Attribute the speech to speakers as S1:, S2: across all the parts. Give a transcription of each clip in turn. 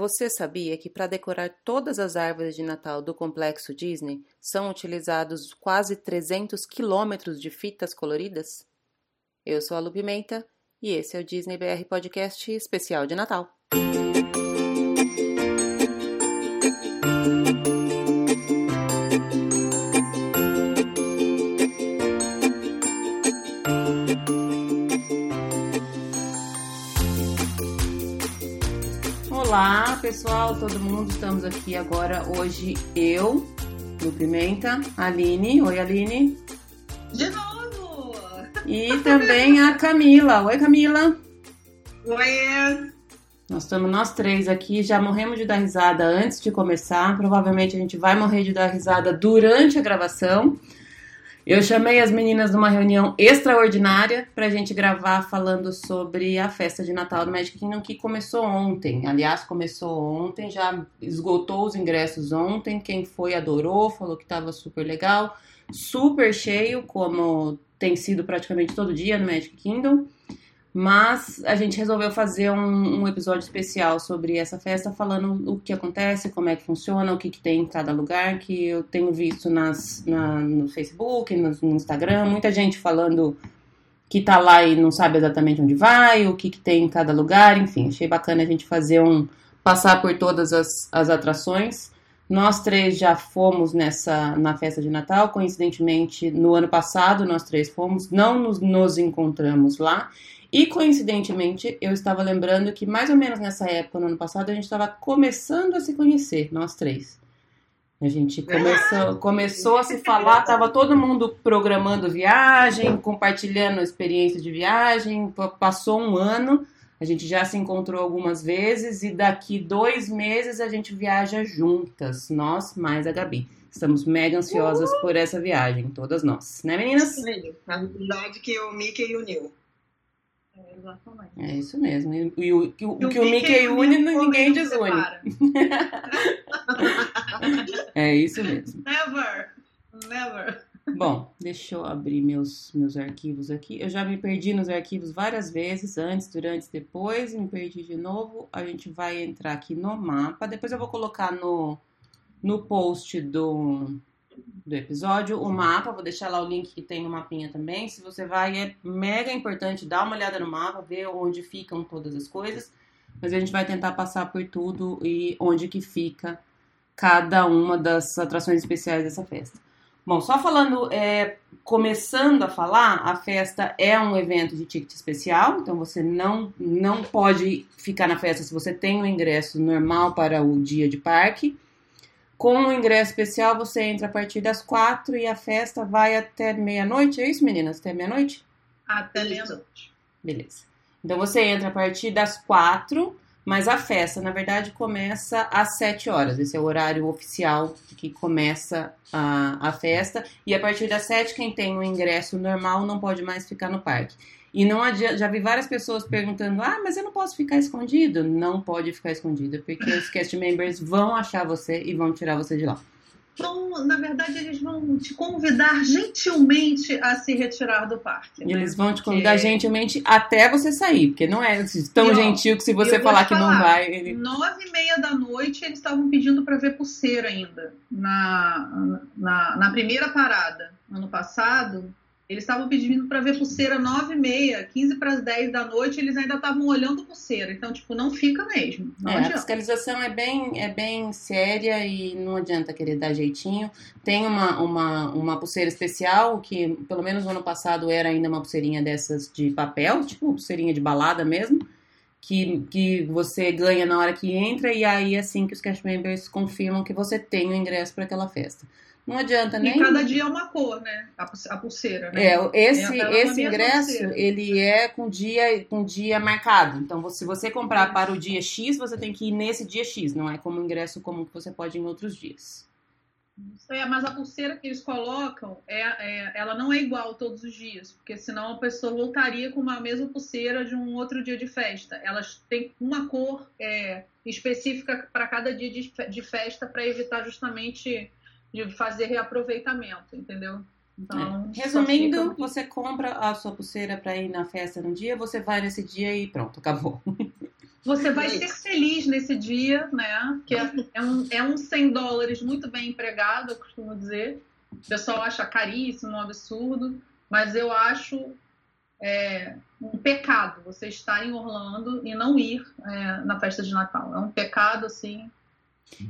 S1: Você sabia que para decorar todas as árvores de Natal do complexo Disney são utilizados quase 300 quilômetros de fitas coloridas? Eu sou a Lu Pimenta e esse é o Disney BR Podcast especial de Natal. Pessoal, todo mundo. Estamos aqui agora hoje eu, Lu Pimenta, Aline. Oi, Aline.
S2: De novo!
S1: E também a Camila. Oi, Camila.
S2: Oi!
S1: Nós estamos nós três aqui, já morremos de dar risada antes de começar. Provavelmente a gente vai morrer de dar risada durante a gravação. Eu chamei as meninas numa reunião extraordinária para a gente gravar falando sobre a festa de Natal do Magic Kingdom que começou ontem. Aliás, começou ontem, já esgotou os ingressos ontem. Quem foi adorou, falou que estava super legal, super cheio, como tem sido praticamente todo dia no Magic Kingdom. Mas a gente resolveu fazer um, um, episódio especial sobre essa festa, falando o que acontece, como é que funciona, o que, que tem em cada lugar, que eu tenho visto nas, na, no Facebook, no, no, Instagram, muita gente falando que tá lá e não sabe exatamente onde vai, o que, que tem em cada lugar, enfim, achei bacana a gente fazer um. passar por todas as, as atrações. Nós três já fomos nessa na festa de Natal, coincidentemente no ano passado nós três fomos, não nos, nos encontramos lá. E coincidentemente, eu estava lembrando que mais ou menos nessa época, no ano passado, a gente estava começando a se conhecer, nós três. A gente começou, começou a se falar, estava todo mundo programando viagem, compartilhando experiência de viagem. Passou um ano, a gente já se encontrou algumas vezes e daqui dois meses a gente viaja juntas, nós mais a Gabi. Estamos mega ansiosas por essa viagem, todas nós, né, meninas?
S2: Na verdade, que o Mickey uniu.
S1: É, exatamente. É isso mesmo. E, e, o, o, que o Mickey une, ninguém desune. é isso mesmo.
S2: Never. Never.
S1: Bom, deixa eu abrir meus, meus arquivos aqui. Eu já me perdi nos arquivos várias vezes, antes, durante, depois, me perdi de novo. A gente vai entrar aqui no mapa. Depois eu vou colocar no, no post do, do episódio, o mapa, vou deixar lá o link que tem no mapinha também. Se você vai, é mega importante dar uma olhada no mapa, ver onde ficam todas as coisas. Mas a gente vai tentar passar por tudo e onde que fica cada uma das atrações especiais dessa festa. Bom, só falando, é, começando a falar, a festa é um evento de ticket especial, então você não, não pode ficar na festa se você tem o um ingresso normal para o dia de parque. Com o ingresso especial, você entra a partir das quatro e a festa vai até meia-noite. É isso, meninas? Até meia-noite?
S2: Até meia-noite.
S1: Beleza. Então você entra a partir das quatro, mas a festa, na verdade, começa às sete horas. Esse é o horário oficial que começa a, a festa. E a partir das sete, quem tem o ingresso normal não pode mais ficar no parque. E não adianta, já vi várias pessoas perguntando: ah, mas eu não posso ficar escondido? Não pode ficar escondido, porque os cast members vão achar você e vão tirar você de lá.
S2: Então, na verdade, eles vão te convidar gentilmente a se retirar do parque.
S1: Né? Eles vão te convidar porque... gentilmente até você sair, porque não é tão gentil que se você falar que não vai. Ele...
S2: Nove e meia da noite eles estavam pedindo para ver pulseira ainda na, na, na primeira parada. Ano passado, eles estavam pedindo para ver pulseira 9 e meia, 15 para as 10 da noite, eles ainda estavam olhando pulseira. Então, tipo, não fica mesmo. Não
S1: é, a fiscalização é bem, é bem séria e não adianta querer dar jeitinho. Tem uma, uma, uma pulseira especial, que pelo menos no ano passado era ainda uma pulseirinha dessas de papel, tipo uma pulseirinha de balada mesmo. Que, que você ganha na hora que entra, e aí assim que os cash members confirmam que você tem o ingresso para aquela festa. Não adianta nem.
S2: E cada dia é uma cor, né? A pulseira, né?
S1: É, esse, é esse ingresso, pulseira. ele é com dia, com dia marcado. Então, se você comprar para o dia X, você tem que ir nesse dia X. Não é como ingresso comum que você pode ir em outros dias.
S2: É, mas a pulseira que eles colocam, é, é, ela não é igual todos os dias, porque senão a pessoa voltaria com uma mesma pulseira de um outro dia de festa. Elas têm uma cor é, específica para cada dia de, de festa para evitar justamente de fazer reaproveitamento, entendeu?
S1: Então, é. Resumindo, você compra a sua pulseira para ir na festa no dia, você vai nesse dia e pronto, acabou.
S2: Você vai ser feliz nesse dia, né? Que é, é, um, é um 100 dólares muito bem empregado, eu costumo dizer. O pessoal acha caríssimo, um absurdo, mas eu acho é, um pecado você estar em Orlando e não ir é, na festa de Natal. É um pecado, assim.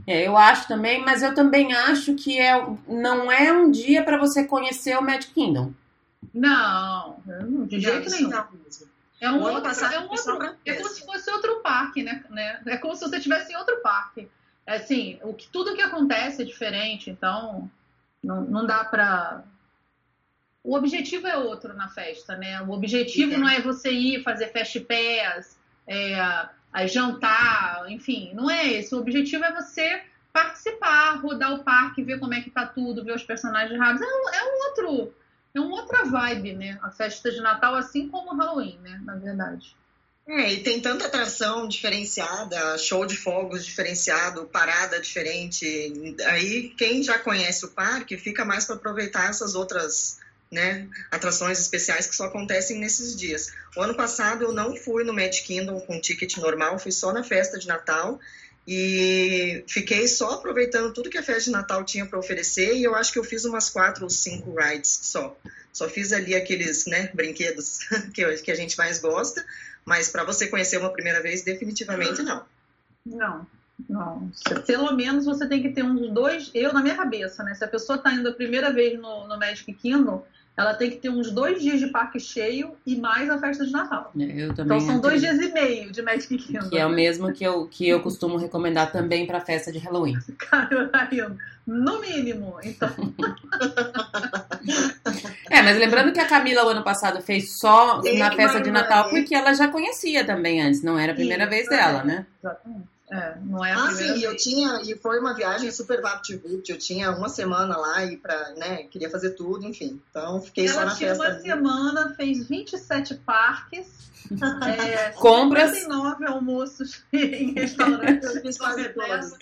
S1: É, eu acho também, mas eu também acho que é, não é um dia para você conhecer o Magic Kingdom.
S2: Não, de jeito nenhum. É um outro, é, um outro, é como se fosse outro parque, né? né? É como se você estivesse em outro parque. É assim, o que, tudo que acontece é diferente, então não, não dá pra. O objetivo é outro na festa, né? O objetivo não é você ir fazer fast pass, é, a jantar, enfim, não é esse. O objetivo é você participar, rodar o parque, ver como é que tá tudo, ver os personagens raros. É é um outro é uma outra vibe, né? A festa de Natal, assim como o Halloween, né? Na verdade.
S3: É, e tem tanta atração diferenciada, show de fogos diferenciado, parada diferente. Aí quem já conhece o parque fica mais para aproveitar essas outras né, atrações especiais que só acontecem nesses dias. O ano passado eu não fui no Magic Kingdom com ticket normal, fui só na festa de Natal e fiquei só aproveitando tudo que a festa de Natal tinha para oferecer e eu acho que eu fiz umas quatro ou cinco rides só. Só fiz ali aqueles né, brinquedos que, que a gente mais gosta, mas para você conhecer uma primeira vez, definitivamente não.
S2: Não. Pelo menos você tem que ter uns dois. Eu, na minha cabeça, né? Se a pessoa está indo a primeira vez no, no Magic Kingdom, ela tem que ter uns dois dias de parque cheio e mais a festa de Natal.
S1: É, eu também
S2: então são dois dias e meio de Magic Kingdom.
S1: Que é o mesmo que eu, que eu costumo recomendar também para a festa de Halloween.
S2: Caramba, no mínimo, então.
S1: é, mas lembrando que a Camila o ano passado fez só na festa de Natal porque ela já conhecia também antes, não era a primeira Sim, vez dela, né?
S2: Exatamente. É, não é a
S3: ah, sim, vez. eu tinha, e foi uma viagem super VaptVupt, eu tinha uma semana lá e para, né, queria fazer tudo, enfim. Então fiquei
S2: Ela
S3: só na festa.
S2: Ela tinha uma semana, fez 27 parques, é,
S1: compras,
S2: 59 almoços em restaurantes.
S3: eu fiz quase todos.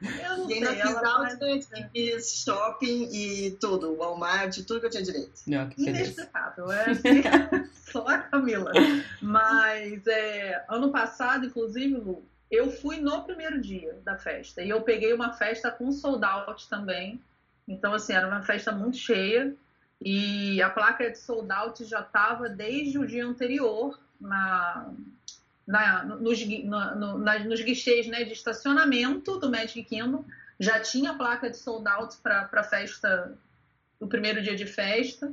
S2: Eu não
S3: e
S2: sei,
S3: fiz outlet, é. fiz shopping e tudo, Walmart, tudo que eu tinha direito.
S1: Não,
S2: Inexplicável, é assim, só a Camila. Mas é, ano passado, inclusive, Lu, eu fui no primeiro dia da festa e eu peguei uma festa com sold out também. Então, assim, era uma festa muito cheia e a placa de sold out já estava desde o dia anterior na, na, nos, na, no, nos guichês né, de estacionamento do Magic Kingdom. Já tinha a placa de sold out para a festa, o primeiro dia de festa.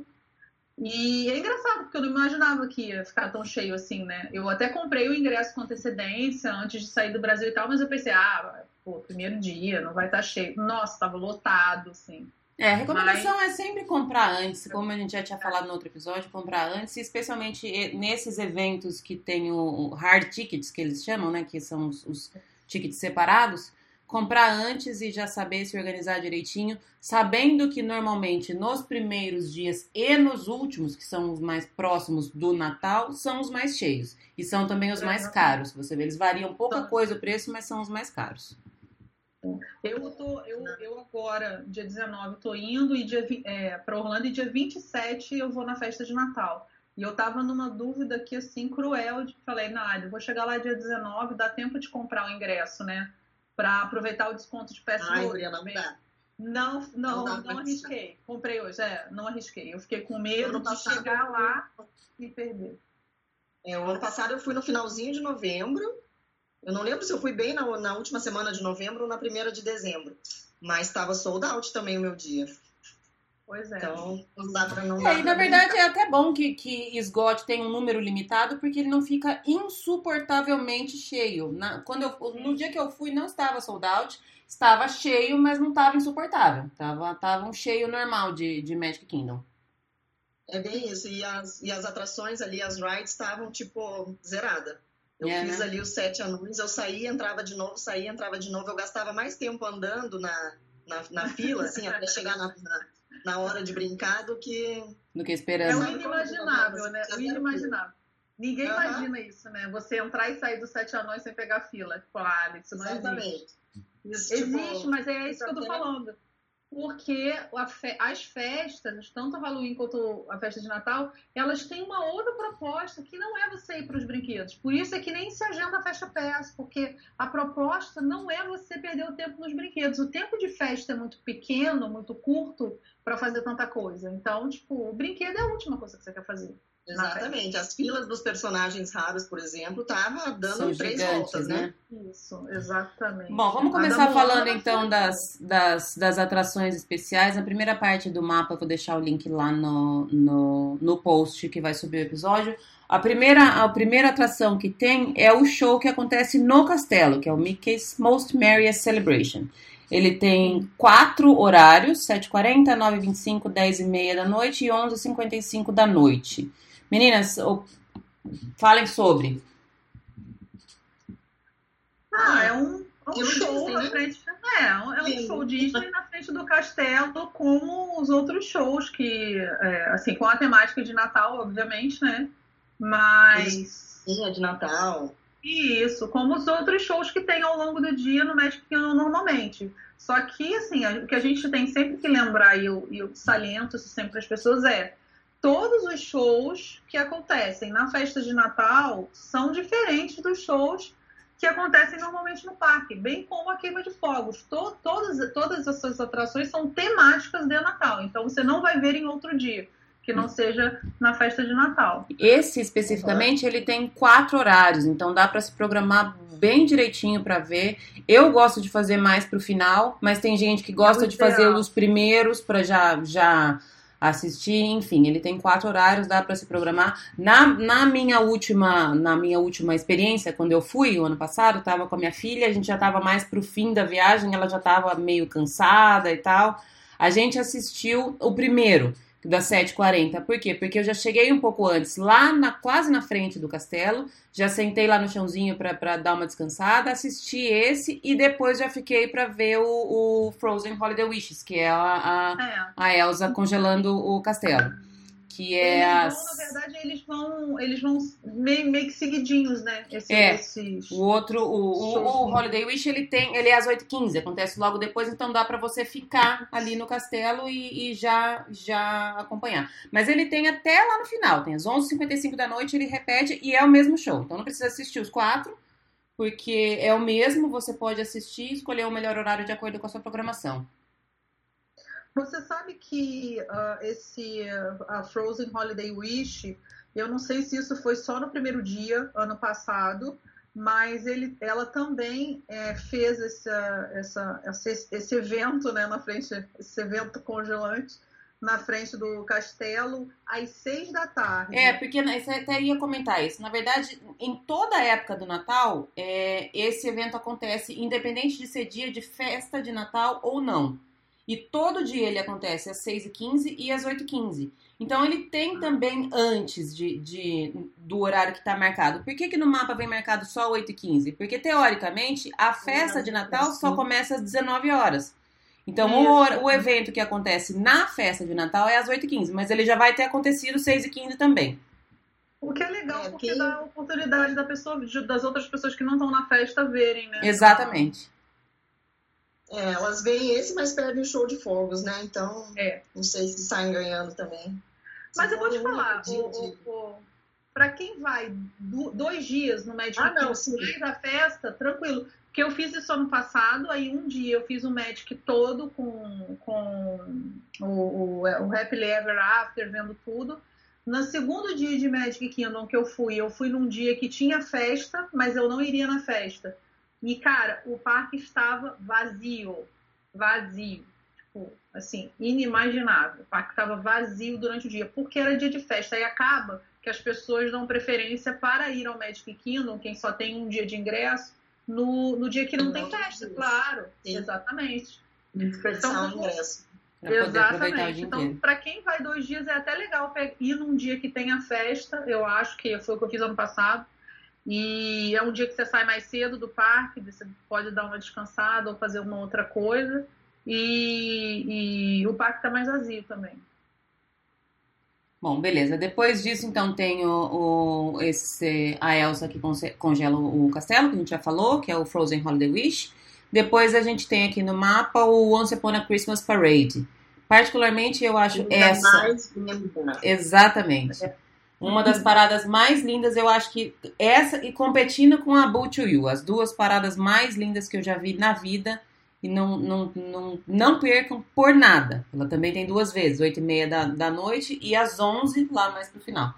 S2: E é engraçado, porque eu não imaginava que ia ficar tão cheio assim, né? Eu até comprei o ingresso com antecedência antes de sair do Brasil e tal, mas eu pensei, ah, pô, primeiro dia, não vai estar tá cheio. Nossa, tava lotado, assim.
S1: É, a recomendação mas... é sempre comprar antes, como a gente já tinha falado no outro episódio, comprar antes, especialmente nesses eventos que tem o hard tickets, que eles chamam, né? Que são os, os tickets separados comprar antes e já saber se organizar direitinho, sabendo que normalmente nos primeiros dias e nos últimos, que são os mais próximos do Natal, são os mais cheios e são também os mais caros. Você vê, eles variam pouca coisa o preço, mas são os mais caros.
S2: Eu, tô, eu, eu agora, dia 19, tô indo e dia, é, para Orlando e dia 27 eu vou na festa de Natal. E eu tava numa dúvida aqui, assim, cruel, de falei, Nádia, vou chegar lá dia 19, dá tempo de comprar o ingresso, né? Para aproveitar o desconto de peça
S3: Ai, Briana, não dá.
S2: Não, não, não, não arrisquei. Comprei hoje, é, não arrisquei. Eu fiquei com medo de chegar lá e perder.
S3: É, o ano passado eu fui no finalzinho de novembro. Eu não lembro se eu fui bem na, na última semana de novembro ou na primeira de dezembro. Mas estava sold out também o meu dia.
S2: Pois é.
S3: Então, não dá pra não.
S1: É, e na verdade é até bom que, que esgote tem um número limitado, porque ele não fica insuportavelmente cheio. Na, quando eu, no dia que eu fui, não estava sold out, estava cheio, mas não estava insuportável. Tava, tava um cheio normal de, de Magic Kingdom.
S3: É bem isso. E as, e as atrações ali, as rides, estavam, tipo, zerada. Eu é, fiz né? ali os sete anões, eu saía, entrava de novo, saía, entrava de novo. Eu gastava mais tempo andando na, na, na fila, assim, até chegar na, na na hora de brincar do que.
S1: Do que esperando. É
S2: o inimaginável, né? O inimaginável. Ninguém uhum. imagina isso, né? Você entrar e sair dos sete anões sem pegar fila. Tipo, ah, isso não
S3: Exatamente.
S2: existe. Isso, tipo, existe, mas é isso que eu tô falando. Porque as festas, tanto o Halloween quanto a festa de Natal, elas têm uma outra proposta que não é você ir para os brinquedos. Por isso é que nem se agenda a festa PS, porque a proposta não é você perder o tempo nos brinquedos. O tempo de festa é muito pequeno, muito curto para fazer tanta coisa. Então, tipo, o brinquedo é a última coisa que você quer fazer.
S3: Exatamente. As filas dos personagens raros, por exemplo, tava dando São três voltas, né?
S2: né? Isso, exatamente.
S1: Bom, vamos começar falando então das, das, das atrações especiais. Na primeira parte do mapa, vou deixar o link lá no, no, no post que vai subir o episódio. A primeira, a primeira atração que tem é o show que acontece no castelo, que é o Mickey's Most Merriest Celebration. Ele tem quatro horários, 7h40, 9h25, 10h30 da noite e 11h55 da noite. Meninas, falem sobre.
S2: Ah, é um, é um show na frente. É, é um show Disney na frente do castelo, como os outros shows que, é, assim, com a temática de Natal, obviamente, né? Mas.
S3: Sim, é de Natal.
S2: Isso, como os outros shows que tem ao longo do dia no Magic Kingdom normalmente. Só que, assim, o que a gente tem sempre que lembrar, e eu, eu saliento isso sempre para as pessoas, é todos os shows que acontecem na festa de Natal são diferentes dos shows que acontecem normalmente no parque, bem como a queima de fogos. To todas, todas essas atrações são temáticas de Natal, então você não vai ver em outro dia que não seja na festa de Natal.
S1: Esse especificamente ele tem quatro horários, então dá para se programar bem direitinho para ver. Eu gosto de fazer mais para o final, mas tem gente que gosta é de fazer os primeiros para já já assistir, enfim, ele tem quatro horários, dá para se programar. Na, na minha última na minha última experiência, quando eu fui o ano passado, tava com a minha filha, a gente já tava mais pro fim da viagem, ela já tava meio cansada e tal. A gente assistiu o primeiro, das 7h40. Por quê? Porque eu já cheguei um pouco antes, lá na, quase na frente do castelo, já sentei lá no chãozinho para dar uma descansada, assisti esse e depois já fiquei para ver o, o, Frozen Holiday Wishes, que é a, a, é. a Elsa congelando o castelo que é
S2: eles as... vão, na verdade, eles vão, eles vão meio, meio que seguidinhos, né?
S1: Esse, é. Esses... O outro, o, o, o, Holiday Wish, ele tem, ele é às 8h15, acontece logo depois, então dá para você ficar ali no castelo e, e, já, já acompanhar. Mas ele tem até lá no final, tem às 11h55 da noite, ele repete e é o mesmo show. Então não precisa assistir os quatro, porque é o mesmo, você pode assistir e escolher o melhor horário de acordo com a sua programação.
S2: Você sabe que uh, esse uh, Frozen Holiday Wish, eu não sei se isso foi só no primeiro dia, ano passado, mas ele, ela também é, fez essa, esse, esse evento né, na frente, esse evento congelante na frente do castelo às seis da tarde.
S1: É, porque né, você até ia comentar isso. Na verdade, em toda a época do Natal, é, esse evento acontece independente de ser dia de festa de Natal ou não. E todo dia ele acontece às 6h15 e às 8h15. Então ele tem também antes de, de do horário que está marcado. Por que, que no mapa vem marcado só 8h15? Porque teoricamente a festa de Natal só começa às 19 horas. Então o, o evento que acontece na festa de Natal é às 8h15, mas ele já vai ter acontecido às 6h15 também.
S2: O que é legal, é, porque dá a oportunidade da pessoa, das outras pessoas que não estão na festa verem, né?
S1: Exatamente.
S3: É, elas veem esse, mas perdem o show de fogos, né? Então, é. não sei se saem ganhando também.
S2: Mas eu vou te falar, para quem vai do, dois dias no Magic ah, não, mais a festa, tranquilo. Porque eu fiz isso ano passado, aí um dia eu fiz o Magic todo com, com o, o, o Happily Ever After, vendo tudo. No segundo dia de Magic Kingdom que eu fui, eu fui num dia que tinha festa, mas eu não iria na festa. E, cara, o parque estava vazio. Vazio. Tipo, assim, inimaginável. O parque estava vazio durante o dia, porque era dia de festa. Aí acaba que as pessoas dão preferência para ir ao Magic Kingdom, quem só tem um dia de ingresso, no, no dia que não, não tem festa, claro. Sim. Exatamente.
S3: Então, ingresso.
S2: Exatamente. Então, para quem vai dois dias, é até legal ir num dia que tenha festa. Eu acho que foi o que eu fiz ano passado. E é um dia que você sai mais cedo do parque, você pode dar uma descansada ou fazer uma outra coisa. E, e o parque está mais vazio também.
S1: Bom, beleza. Depois disso, então, tem o, o, esse, a Elsa que congela o castelo, que a gente já falou, que é o Frozen Holiday Wish. Depois a gente tem aqui no mapa o Once Upon a Christmas Parade. Particularmente eu acho
S3: Ainda
S1: essa.
S3: mais linda.
S1: Exatamente. Uma das paradas mais lindas, eu acho que essa e competindo com a Boot You, as duas paradas mais lindas que eu já vi na vida e não, não, não, não percam por nada. Ela também tem duas vezes, 8 e meia da, da noite e às 11 lá mais pro final.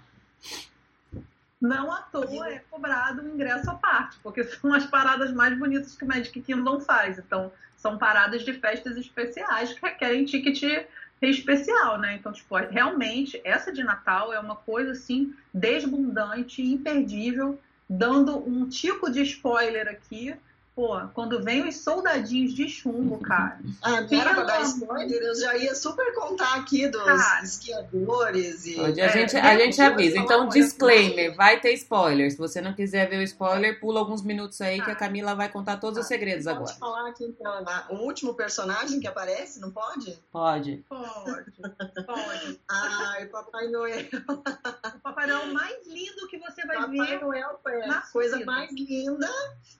S2: Não à toa é cobrado um ingresso à parte, porque são as paradas mais bonitas que o Magic Kingdom faz. Então, são paradas de festas especiais que requerem ticket especial, né? Então, tipo, realmente, essa de Natal é uma coisa, assim, desbundante, imperdível, dando um tipo de spoiler aqui, Pô, quando vem os soldadinhos de chumbo, cara.
S3: Ah, era pra dar spoiler, eu já ia super contar aqui dos
S2: Cara.
S3: esquiadores e.
S1: Pode, a,
S2: É,
S1: gente, a gente avisa. Então,
S3: uma
S1: disclaimer, vai ter spoiler. Se você não quiser ver o spoiler, pula alguns minutos aí que a
S2: Tá.
S1: Camila vai contar todos os
S3: Tá.
S1: segredos
S3: Pode
S1: agora.
S3: falar aqui então, o último personagem que aparece, não pode?
S1: Pode.
S2: Pode, pode.
S3: Ai, Papai Noel.
S2: Papai Noel mais lindo que você vai
S3: Papai
S2: ver.
S3: Noel foi a coisa mais linda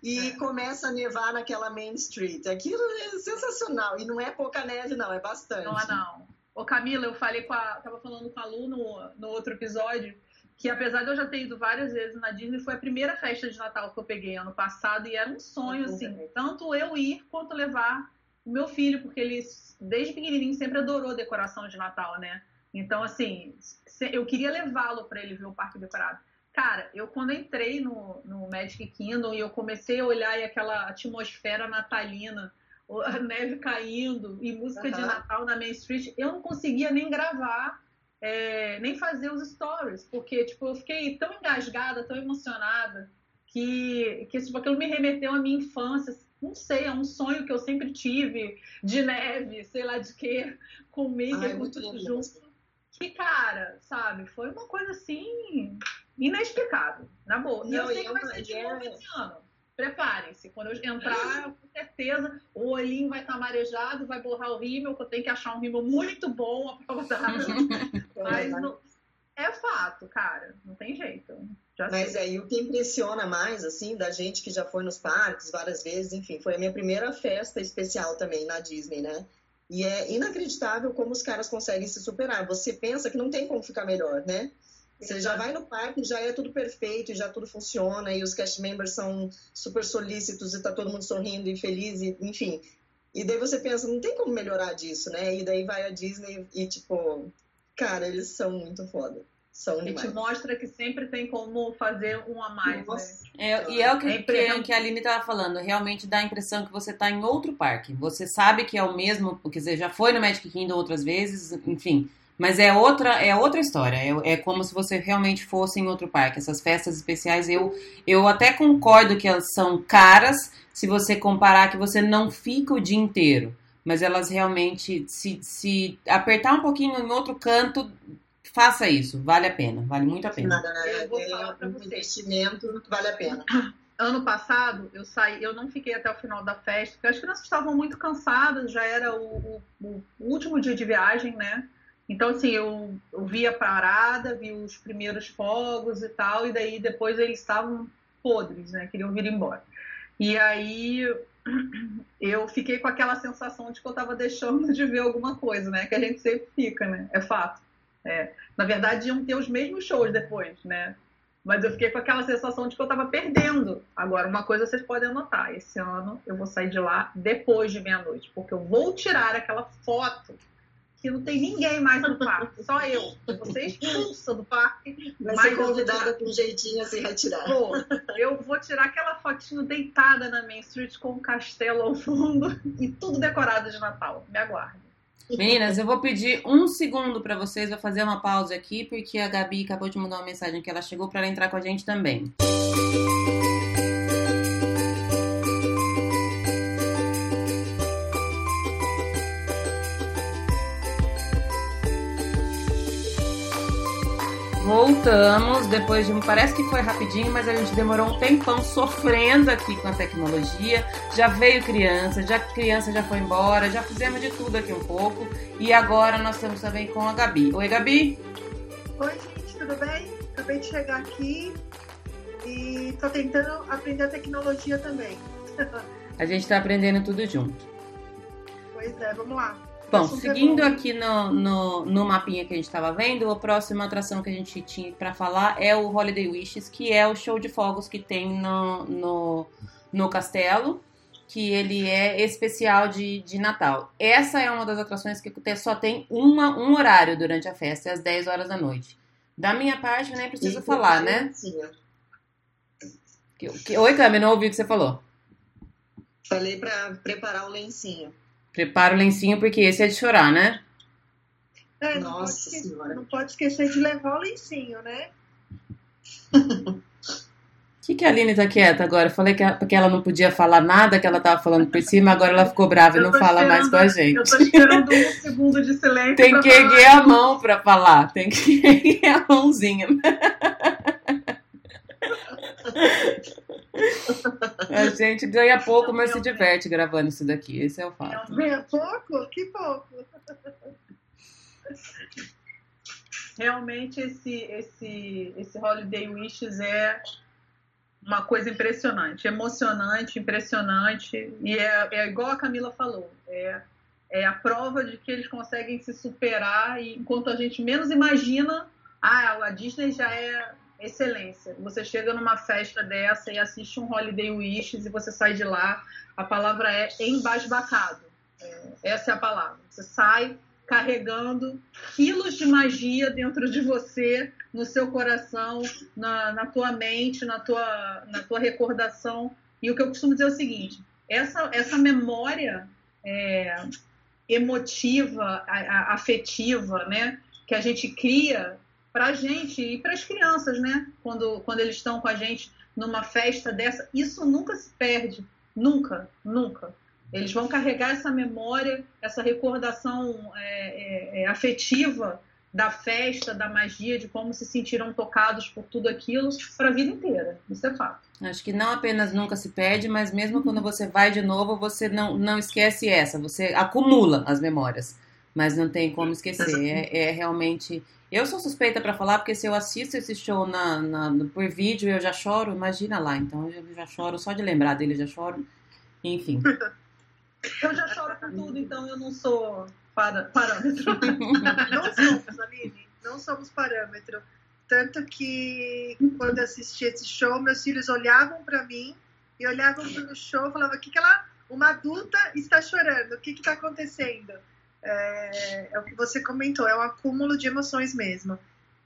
S3: e
S2: É.
S3: começa a nevar naquela Main Street. Aquilo é sensacional. E não é pouca neve, não, é bastante.
S2: Não não. Ô Camila, eu falei com a. Tava falando com a Lu no, no outro episódio que apesar de eu já ter ido várias vezes na Disney, foi a primeira festa de Natal que eu peguei ano passado e era um sonho, assim, tanto eu ir quanto levar o meu filho, porque ele, desde pequenininho, sempre adorou decoração de Natal, né? Então, assim, eu queria levá-lo para ele ver o parque decorado. Cara, eu quando entrei no, no Magic Kingdom e eu comecei a olhar e aquela atmosfera natalina, a neve caindo e música de
S3: Aham.
S2: Natal na Main Street, eu não conseguia nem gravar, é, nem fazer os stories, porque tipo, eu fiquei tão engasgada, tão emocionada, que, que tipo, aquilo me remeteu à minha infância. Não sei, é um sonho que eu sempre tive de neve, sei lá de quê, com mídia,
S3: Ai,
S2: com
S3: muito
S2: junto. Que, cara, sabe, foi uma coisa assim inexplicável, na boa. E eu sei que
S3: é
S2: vai ser de
S3: é-
S2: novo esse ano. Preparem-se, quando eu entrar, com certeza, o olhinho vai estar marejado, vai borrar o rímel, que eu tenho que achar um rímel muito bom, a prova d'água. Mas não- é fato, cara, não tem jeito. Já
S3: Mas
S2: sei.
S3: aí o que impressiona mais, assim, da gente que já foi nos parques várias vezes, enfim, foi a minha primeira festa especial também na Disney, né? E é inacreditável como os caras conseguem se superar. Você pensa que não tem como ficar melhor, né? Você já vai no parque, já é tudo perfeito, já tudo funciona, e os cast members são super solícitos e tá todo mundo sorrindo e feliz, e, enfim. E daí você pensa, não tem como melhorar disso, né? E daí vai a Disney e, tipo, cara, eles são muito foda. São demais.
S2: mostra que sempre tem como fazer um a mais, né?
S1: É, e é o que,
S2: É
S1: que, que a Aline estava falando. Realmente dá a impressão que você está em outro parque. Você sabe que é o mesmo, quer dizer, já foi no Magic Kingdom outras vezes, enfim. Mas é outra, é outra história. É, é como se você realmente fosse em outro parque. Essas festas especiais, eu, eu até concordo que elas são caras se você comparar que você não fica o dia inteiro. Mas elas realmente, se, se apertar um pouquinho em outro canto, faça isso. Vale a pena. Vale muito a pena.
S3: Nada?
S2: Eu vou
S3: é
S2: falar pra
S3: um
S2: você.
S3: investimento vale a pena.
S2: Ano passado, eu saí, eu não fiquei até o final da festa, porque as crianças estavam muito cansadas, já era o, o- o último dia de viagem, né? Então, assim, eu, eu vi a parada, vi os primeiros fogos e tal, e daí depois eles estavam podres, né? Queriam vir embora. E aí eu fiquei com aquela sensação de que eu estava deixando de ver alguma coisa, né? Que a gente sempre fica, né? É fato. É. Na verdade, iam ter os mesmos shows depois, né? Mas eu fiquei com aquela sensação de que eu tava perdendo. Agora, uma coisa vocês podem anotar: esse ano eu vou sair de lá depois de meia-noite, porque eu vou tirar aquela foto que não tem ninguém mais no parque, só eu. Ser expulsa do parque.
S3: Vai
S2: mas
S3: ser convidada com um jeitinho a se retirar.
S2: Vou. Eu vou tirar aquela fotinho deitada na Main Street com o castelo ao fundo e tudo decorado de Natal. Me aguardem.
S1: Meninas, eu vou pedir um segundo pra vocês, vou fazer uma pausa aqui, porque a Gabi acabou de mandar uma mensagem que ela chegou pra ela entrar com a gente também. Voltamos depois de um. Parece que foi rapidinho, mas a gente demorou um tempão sofrendo aqui com a tecnologia. Já veio criança, já criança já foi embora, já fizemos de tudo aqui um pouco. E agora nós estamos também com a Gabi. Oi, Gabi.
S4: Oi, gente, tudo bem? Acabei de chegar aqui e tô tentando aprender a tecnologia também.
S1: A gente tá aprendendo tudo junto.
S4: Pois é, vamos lá.
S1: Bom, seguindo aqui no, no, no mapinha que a gente estava vendo, a próxima atração que a gente tinha para falar é o Holiday Wishes, que é o show de fogos que tem no, no, no castelo, que ele é especial de, de Natal. Essa é uma das atrações que só tem uma, um horário durante a festa, é às 10 horas da noite. Da minha parte, eu nem preciso
S3: E
S1: falar, né? Que, que, oi, Cami, não ouvi o que você falou.
S3: Falei pra preparar o lencinho.
S1: Prepara o lencinho, porque esse é de chorar, né?
S4: É, não,
S3: Nossa
S4: pode esque-
S3: Senhora.
S4: não pode esquecer de levar o lencinho, né?
S1: O que, que a Aline tá quieta agora? Eu falei que, a- que ela não podia falar nada, que ela tava falando por cima, agora ela ficou brava e
S2: Eu
S1: não
S2: tô
S1: fala mais com a gente.
S2: Eu tô esperando um segundo de silêncio.
S1: Tem que
S2: falar.
S1: erguer a mão pra falar. Tem que erguer a mãozinha. A gente ganha pouco, mas se diverte gravando isso daqui. Esse é o fato.
S4: Ganha pouco? Que pouco.
S2: Realmente esse, esse, esse Holiday Wishes é uma coisa impressionante, emocionante, impressionante. E é, é igual a Camila falou, é, é a prova de que eles conseguem se superar e enquanto a gente menos imagina, ah, a Disney já é excelência. Você chega numa festa dessa e assiste um Holiday Wishes e você sai de lá, a palavra é embasbacado. É, essa é a palavra. Você sai carregando quilos de magia dentro de você, no seu coração, na, na tua mente, na tua, na tua recordação. E o que eu costumo dizer é o seguinte: essa, essa memória é, emotiva, a- a- afetiva, né, que a gente cria para a gente e para as crianças, né, quando, quando eles estão com a gente numa festa dessa, isso nunca se perde, nunca, nunca. Eles vão carregar essa memória, essa recordação é, é, é, afetiva da festa, da magia, de como se sentiram tocados por tudo aquilo para a vida inteira. Isso é fato.
S1: Acho que não apenas nunca se perde, mas mesmo quando você vai de novo, você não, não esquece essa. Você acumula as memórias. Mas não tem como esquecer. É, é realmente. Eu sou suspeita pra falar, porque se eu assisto esse show na, na- por vídeo, eu já choro, imagina lá. Então eu já choro, só de lembrar dele, eu já choro. Enfim.
S2: Eu já choro por tudo, então eu não sou para, parâmetro.
S4: Não somos, Aline. Não somos parâmetro. Tanto que quando eu assisti esse show, meus filhos olhavam para mim e olhavam para o show e falavam: o que, que ela. Uma adulta está chorando, o que está acontecendo? É, é o que você comentou, é um acúmulo de emoções mesmo.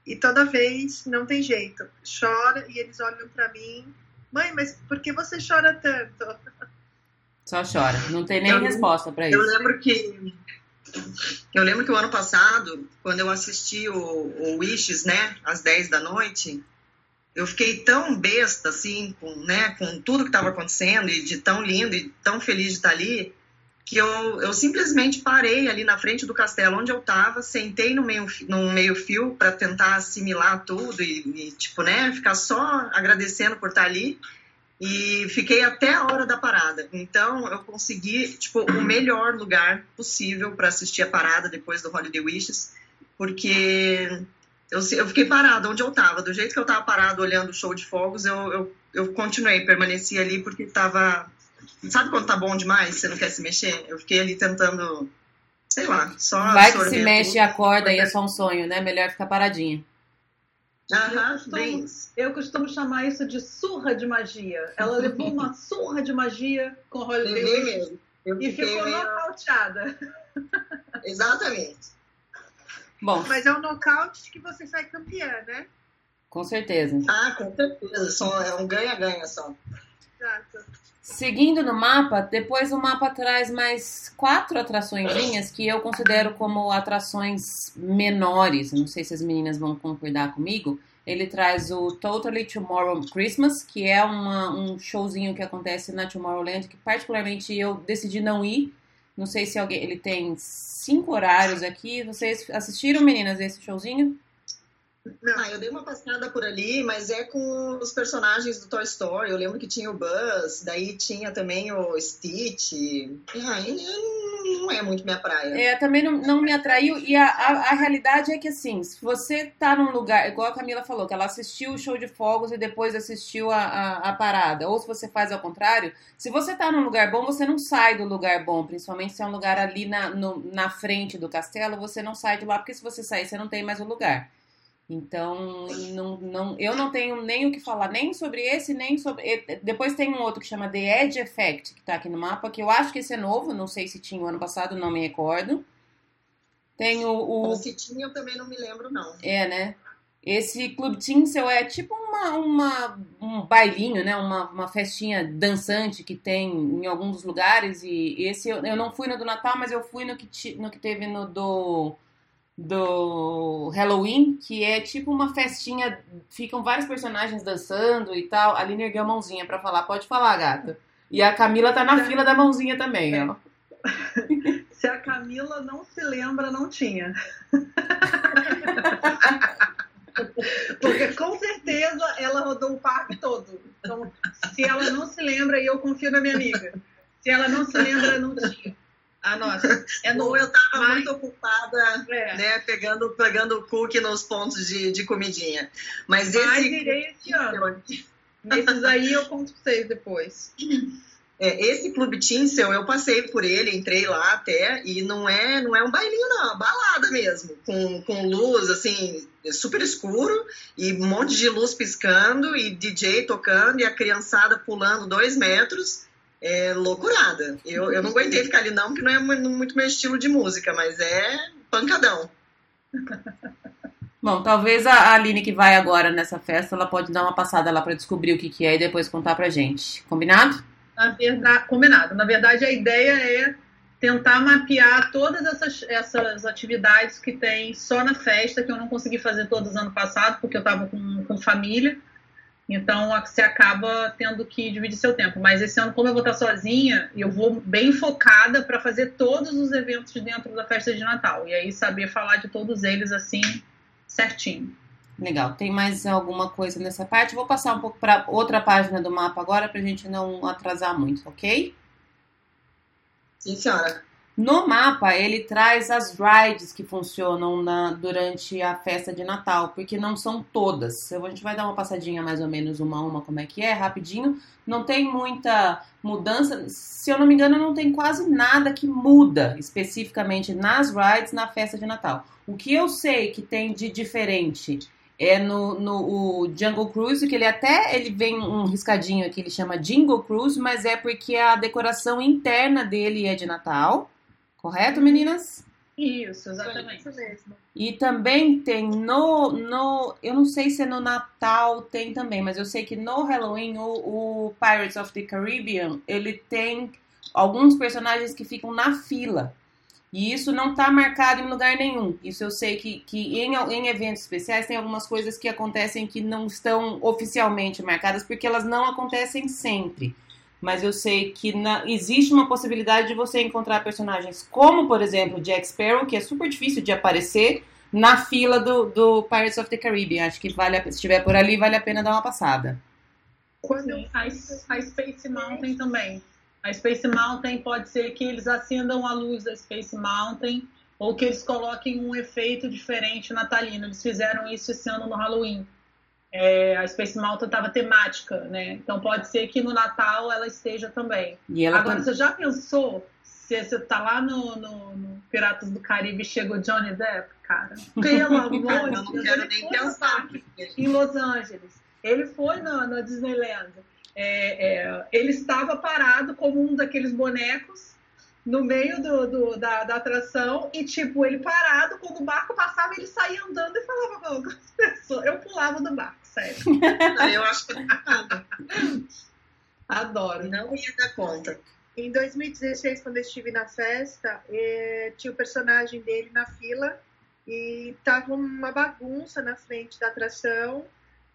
S4: E toda vez não tem jeito. Chora e eles olham para mim: mãe, mas por que você chora tanto?
S1: Só chora. Não tem nem
S3: Eu-
S1: resposta pra
S3: Eu
S1: isso.
S3: lembro que eu lembro que o ano passado, quando eu assisti o, o Wishes, né, às 10 da noite, eu fiquei tão besta assim, com, né, com tudo que estava acontecendo e de tão lindo e tão feliz de estar ali, que eu, eu simplesmente parei ali na frente do castelo onde eu estava, sentei no meio no meio fio para tentar assimilar tudo e, e tipo, né, ficar só agradecendo por estar ali e fiquei até a hora da parada. Então eu consegui tipo o melhor lugar possível para assistir a parada depois do Holiday Wishes, porque eu, eu fiquei parada onde eu estava, do jeito que eu estava parado olhando o show de fogos, eu, eu, eu continuei, permaneci ali porque estava sabe quando tá bom demais, você não quer se mexer? Eu fiquei ali tentando, sei lá, só
S1: Vai que se mexe e
S3: tudo.
S1: acorda e é só um sonho, né? Melhor ficar paradinha.
S3: Aham,
S2: Eu
S3: bem
S2: costumo-
S3: isso.
S2: Eu costumo chamar isso de surra de magia. Ela levou uma surra de magia com o
S3: mesmo. Eu
S2: e ficou
S3: meio-
S2: nocauteada.
S3: Exatamente.
S1: Bom,
S4: Mas é um nocaute que você sai campeã, né?
S1: com certeza.
S3: Ah, com certeza. Só, é um ganha-ganha só.
S4: Exato.
S1: Seguindo no mapa, depois o mapa traz mais quatro atraçõezinhas que eu considero como atrações menores. Não sei se as meninas vão concordar comigo. Ele traz o Totally Tomorrow Christmas, que é uma- um showzinho que acontece na Tomorrowland, que particularmente eu decidi não ir. Não sei se alguém. Ele tem cinco horários aqui. Vocês assistiram, meninas, esse showzinho?
S4: Não.
S3: Eu dei uma passada por ali, mas é com os personagens do Toy Story. Eu lembro que tinha o Buzz, daí tinha também o Stitch. Ah, não é muito minha praia.
S1: É, também não, não me atraiu. E a, a, a realidade é que, assim, se você tá num lugar, igual a Camila falou, que ela assistiu o show de fogos e depois assistiu a, a, a parada, ou se você faz ao contrário, se você tá num lugar bom, você não sai do lugar bom, principalmente se é um lugar ali na, no, na frente do castelo, você não sai de lá, porque se você sair, você não tem mais o lugar. Então, não, não, eu não tenho nem o que falar nem sobre esse, nem sobre. Depois tem um outro que chama The Edge Effect, que tá aqui no mapa, que eu acho que esse é novo, não sei se tinha o ano passado, não me recordo. Tem o. o...
S3: Se tinha, eu também não me lembro, não.
S1: É, né? Esse Club Tinsel é tipo uma, uma, um bailinho, né? Uma, uma festinha dançante que tem em alguns lugares. E esse eu, eu não fui no do Natal, mas eu fui no que, no que teve no do do Halloween, que é tipo uma festinha, ficam vários personagens dançando e tal. A Aline ergueu a mãozinha para falar, pode falar, gata. E a Camila tá na fila da mãozinha também,
S2: é.
S1: ó.
S2: Se a Camila não se lembra, não tinha. Porque com certeza ela rodou o parque todo. Então, se ela não se lembra, e eu confio na minha amiga. Se ela não se lembra, não tinha. Ah, nossa.
S3: É no, eu estava muito ocupada, é. né, pegando, pegando cookie nos pontos de, de comidinha. Mas
S2: mas
S3: esse.
S2: irei esse ano. Nesses aí eu conto pra vocês depois.
S3: É, esse Clube Tinsel, eu passei por ele, entrei lá até, e não é, não é um bailinho, não, é uma balada mesmo, com, com luz, assim, super escuro, e um monte de luz piscando, e DJ tocando, e a criançada pulando dois metros, é loucurada. Eu, eu não aguentei ficar ali não, porque não é muito meu estilo de música, mas é pancadão.
S1: Bom, talvez a Aline que vai agora nessa festa, ela pode dar uma passada lá para descobrir o que, que é e depois contar pra gente. Combinado?
S2: Na verdade, combinado. Na verdade, a ideia é tentar mapear todas essas, essas atividades que tem só na festa, que eu não consegui fazer todas ano passado, porque eu estava com, com família. Então você acaba tendo que dividir seu tempo. Mas esse ano, como eu vou estar sozinha, eu vou bem focada para fazer todos os eventos dentro da festa de Natal. E aí saber falar de todos eles assim certinho.
S1: Legal. Tem mais alguma coisa nessa parte? Vou passar um pouco para outra página do mapa agora para a gente não atrasar muito, ok?
S3: Sim, senhora.
S1: No mapa, ele traz as rides que funcionam na, durante a festa de Natal, porque não são todas. A gente vai dar uma passadinha mais ou menos uma a uma, como é que é, rapidinho. Não tem muita mudança. Se eu não me engano, não tem quase nada que muda especificamente nas rides na festa de Natal. O que eu sei que tem de diferente é no, no Jungle Cruise, que ele até ele vem um riscadinho aqui, ele chama Jingle Cruise, mas é porque a decoração interna dele é de Natal. Correto, meninas?
S2: Isso, exatamente. Isso
S4: mesmo.
S1: E também tem no, no. Eu não sei se é no Natal tem também, mas eu sei que no Halloween o, o Pirates of the Caribbean ele tem alguns personagens que ficam na fila. E isso não está marcado em lugar nenhum. Isso eu sei que, que em, em eventos especiais tem algumas coisas que acontecem que não estão oficialmente marcadas, porque elas não acontecem sempre mas eu sei que na, existe uma possibilidade de você encontrar personagens como, por exemplo, Jack Sparrow, que é super difícil de aparecer na fila do, do Pirates of the Caribbean. Acho que vale a, se estiver por ali, vale a pena dar uma passada.
S2: Sim, a, a Space Mountain também. A Space Mountain pode ser que eles acendam a luz da Space Mountain ou que eles coloquem um efeito diferente natalino. Eles fizeram isso esse ano no Halloween é, a Space Mountain estava temática, né? Então pode ser que no Natal ela esteja também. Agora, tá... você já pensou se você tá lá no, no, no, Piratas do Caribe e chega o Johnny Depp, cara? Pelo amor de
S3: Deus. Não quero nem pensar.
S2: Em Los Angeles. Ele foi na, na Disneyland. É, é, ele estava parado como um daqueles bonecos no meio do, do da, da, atração e, tipo, ele parado, quando o barco passava, ele saía andando e falava com as pessoas. Eu pulava do barco, sério.
S3: eu acho que
S2: Adoro.
S3: Não ia dar conta.
S4: Em 2016, quando eu estive na festa, eh, tinha o personagem dele na fila e tava uma bagunça na frente da atração,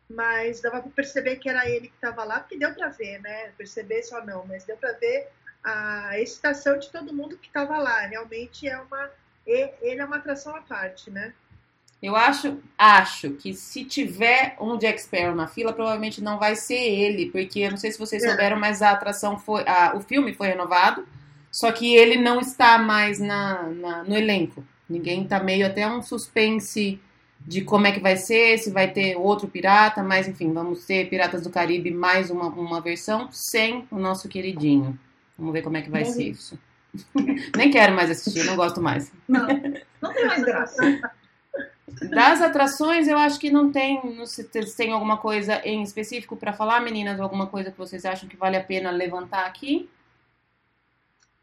S4: mas dava para perceber que era ele que estava lá, porque deu para ver, né? Perceber só não, mas deu para ver a excitação de todo mundo que estava lá. Realmente é uma. Ele é uma atração à parte, né?
S1: Eu acho, acho que se tiver um Jack Sparrow na fila, provavelmente não vai ser ele, porque eu não sei se vocês é. souberam, mas a atração foi, a, o filme foi renovado Só que ele não está mais na, na, no elenco. Ninguém tá meio até um suspense de como é que vai ser, se vai ter outro pirata, mas enfim, vamos ter Piratas do Caribe mais uma, uma versão sem o nosso queridinho. Vamos ver como é que vai ser isso. Nem quero mais assistir, não gosto mais.
S2: Não, não tem mais graça.
S1: Das atrações, eu acho que não tem. Não sei se tem alguma coisa em específico para falar, meninas, alguma coisa que vocês acham que vale a pena levantar aqui?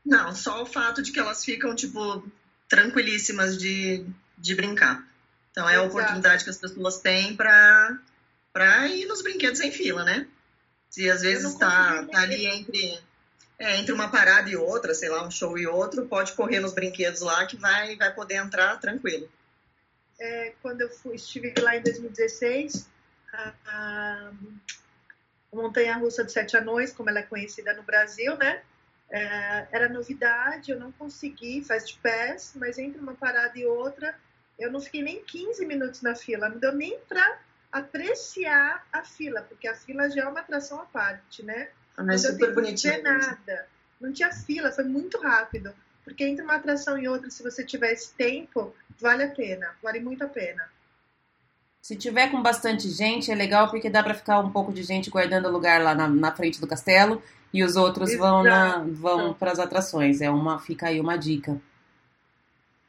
S3: Não, só o fato de que elas ficam, tipo, tranquilíssimas de, de brincar. Então é a oportunidade que as pessoas têm para para ir nos brinquedos em fila, né? Se às vezes está tá ali entre é, entre uma parada e outra, sei lá, um show e outro, pode correr nos brinquedos lá que vai vai poder entrar tranquilo.
S4: É, quando eu fui, estive lá em 2016, a, a Montanha Russa de Sete Anões, como ela é conhecida no Brasil, né? É, era novidade, eu não consegui, faz de pés, mas entre uma parada e outra, eu não fiquei nem 15 minutos na fila, não deu nem para apreciar a fila, porque a fila já é uma atração à parte, né?
S3: Ah,
S4: Não
S3: é
S4: deu
S3: super bonitinho.
S4: ver nada. Não tinha fila, foi muito rápido. Porque entre uma atração e outra, se você tiver esse tempo, vale a pena, vale muito a pena.
S1: Se tiver com bastante gente, é legal porque dá para ficar um pouco de gente guardando lugar lá na, na frente do castelo e os outros vão na, vão para as atrações. É uma fica aí uma dica.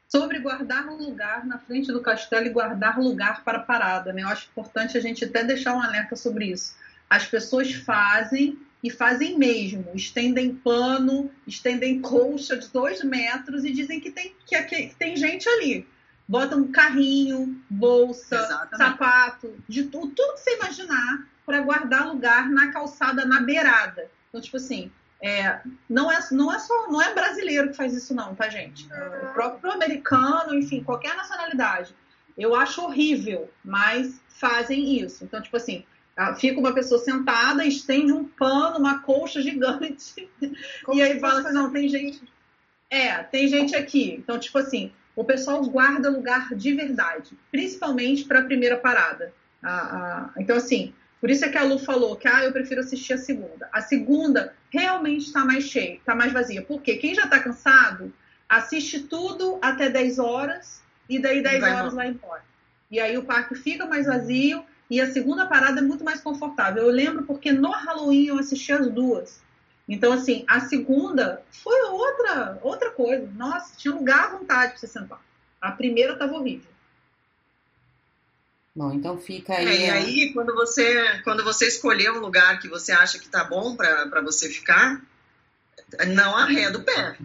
S2: Sobre guardar lugar na frente do castelo e guardar lugar para a parada, né? Eu acho importante a gente até deixar um alerta sobre isso. As pessoas fazem e fazem mesmo, estendem pano, estendem colcha de dois metros e dizem que tem, que, que tem gente ali. Botam carrinho, bolsa,
S3: Exatamente.
S2: sapato, de tudo, tudo que você imaginar para guardar lugar na calçada, na beirada. Então, tipo assim, é, não, é, não é só não é brasileiro que faz isso, não, tá, gente? É, o próprio americano, enfim, qualquer nacionalidade. Eu acho horrível, mas fazem isso. Então, tipo assim, fica uma pessoa sentada, estende um pano, uma colcha gigante,
S4: Como
S2: e aí fala assim, não, tem gente. É, tem gente aqui. Então, tipo assim, o pessoal guarda lugar de verdade, principalmente para a primeira parada. Ah, ah, então, assim, por isso é que a Lu falou que ah, eu prefiro assistir a segunda. A segunda realmente está mais cheia, está mais vazia. Por quê? Quem já está cansado, assiste tudo até 10 horas e daí 10
S3: vai
S2: horas
S3: embora.
S2: vai embora. E aí o parque fica mais vazio e a segunda parada é muito mais confortável. Eu lembro porque no Halloween eu assisti as duas. Então, assim, a segunda foi outra, outra coisa. Nossa, tinha lugar à vontade para você sentar. A primeira estava horrível.
S1: Bom, então fica aí.
S3: É, e aí, quando você, quando você escolher um lugar que você acha que tá bom para você ficar, não arreda o pé.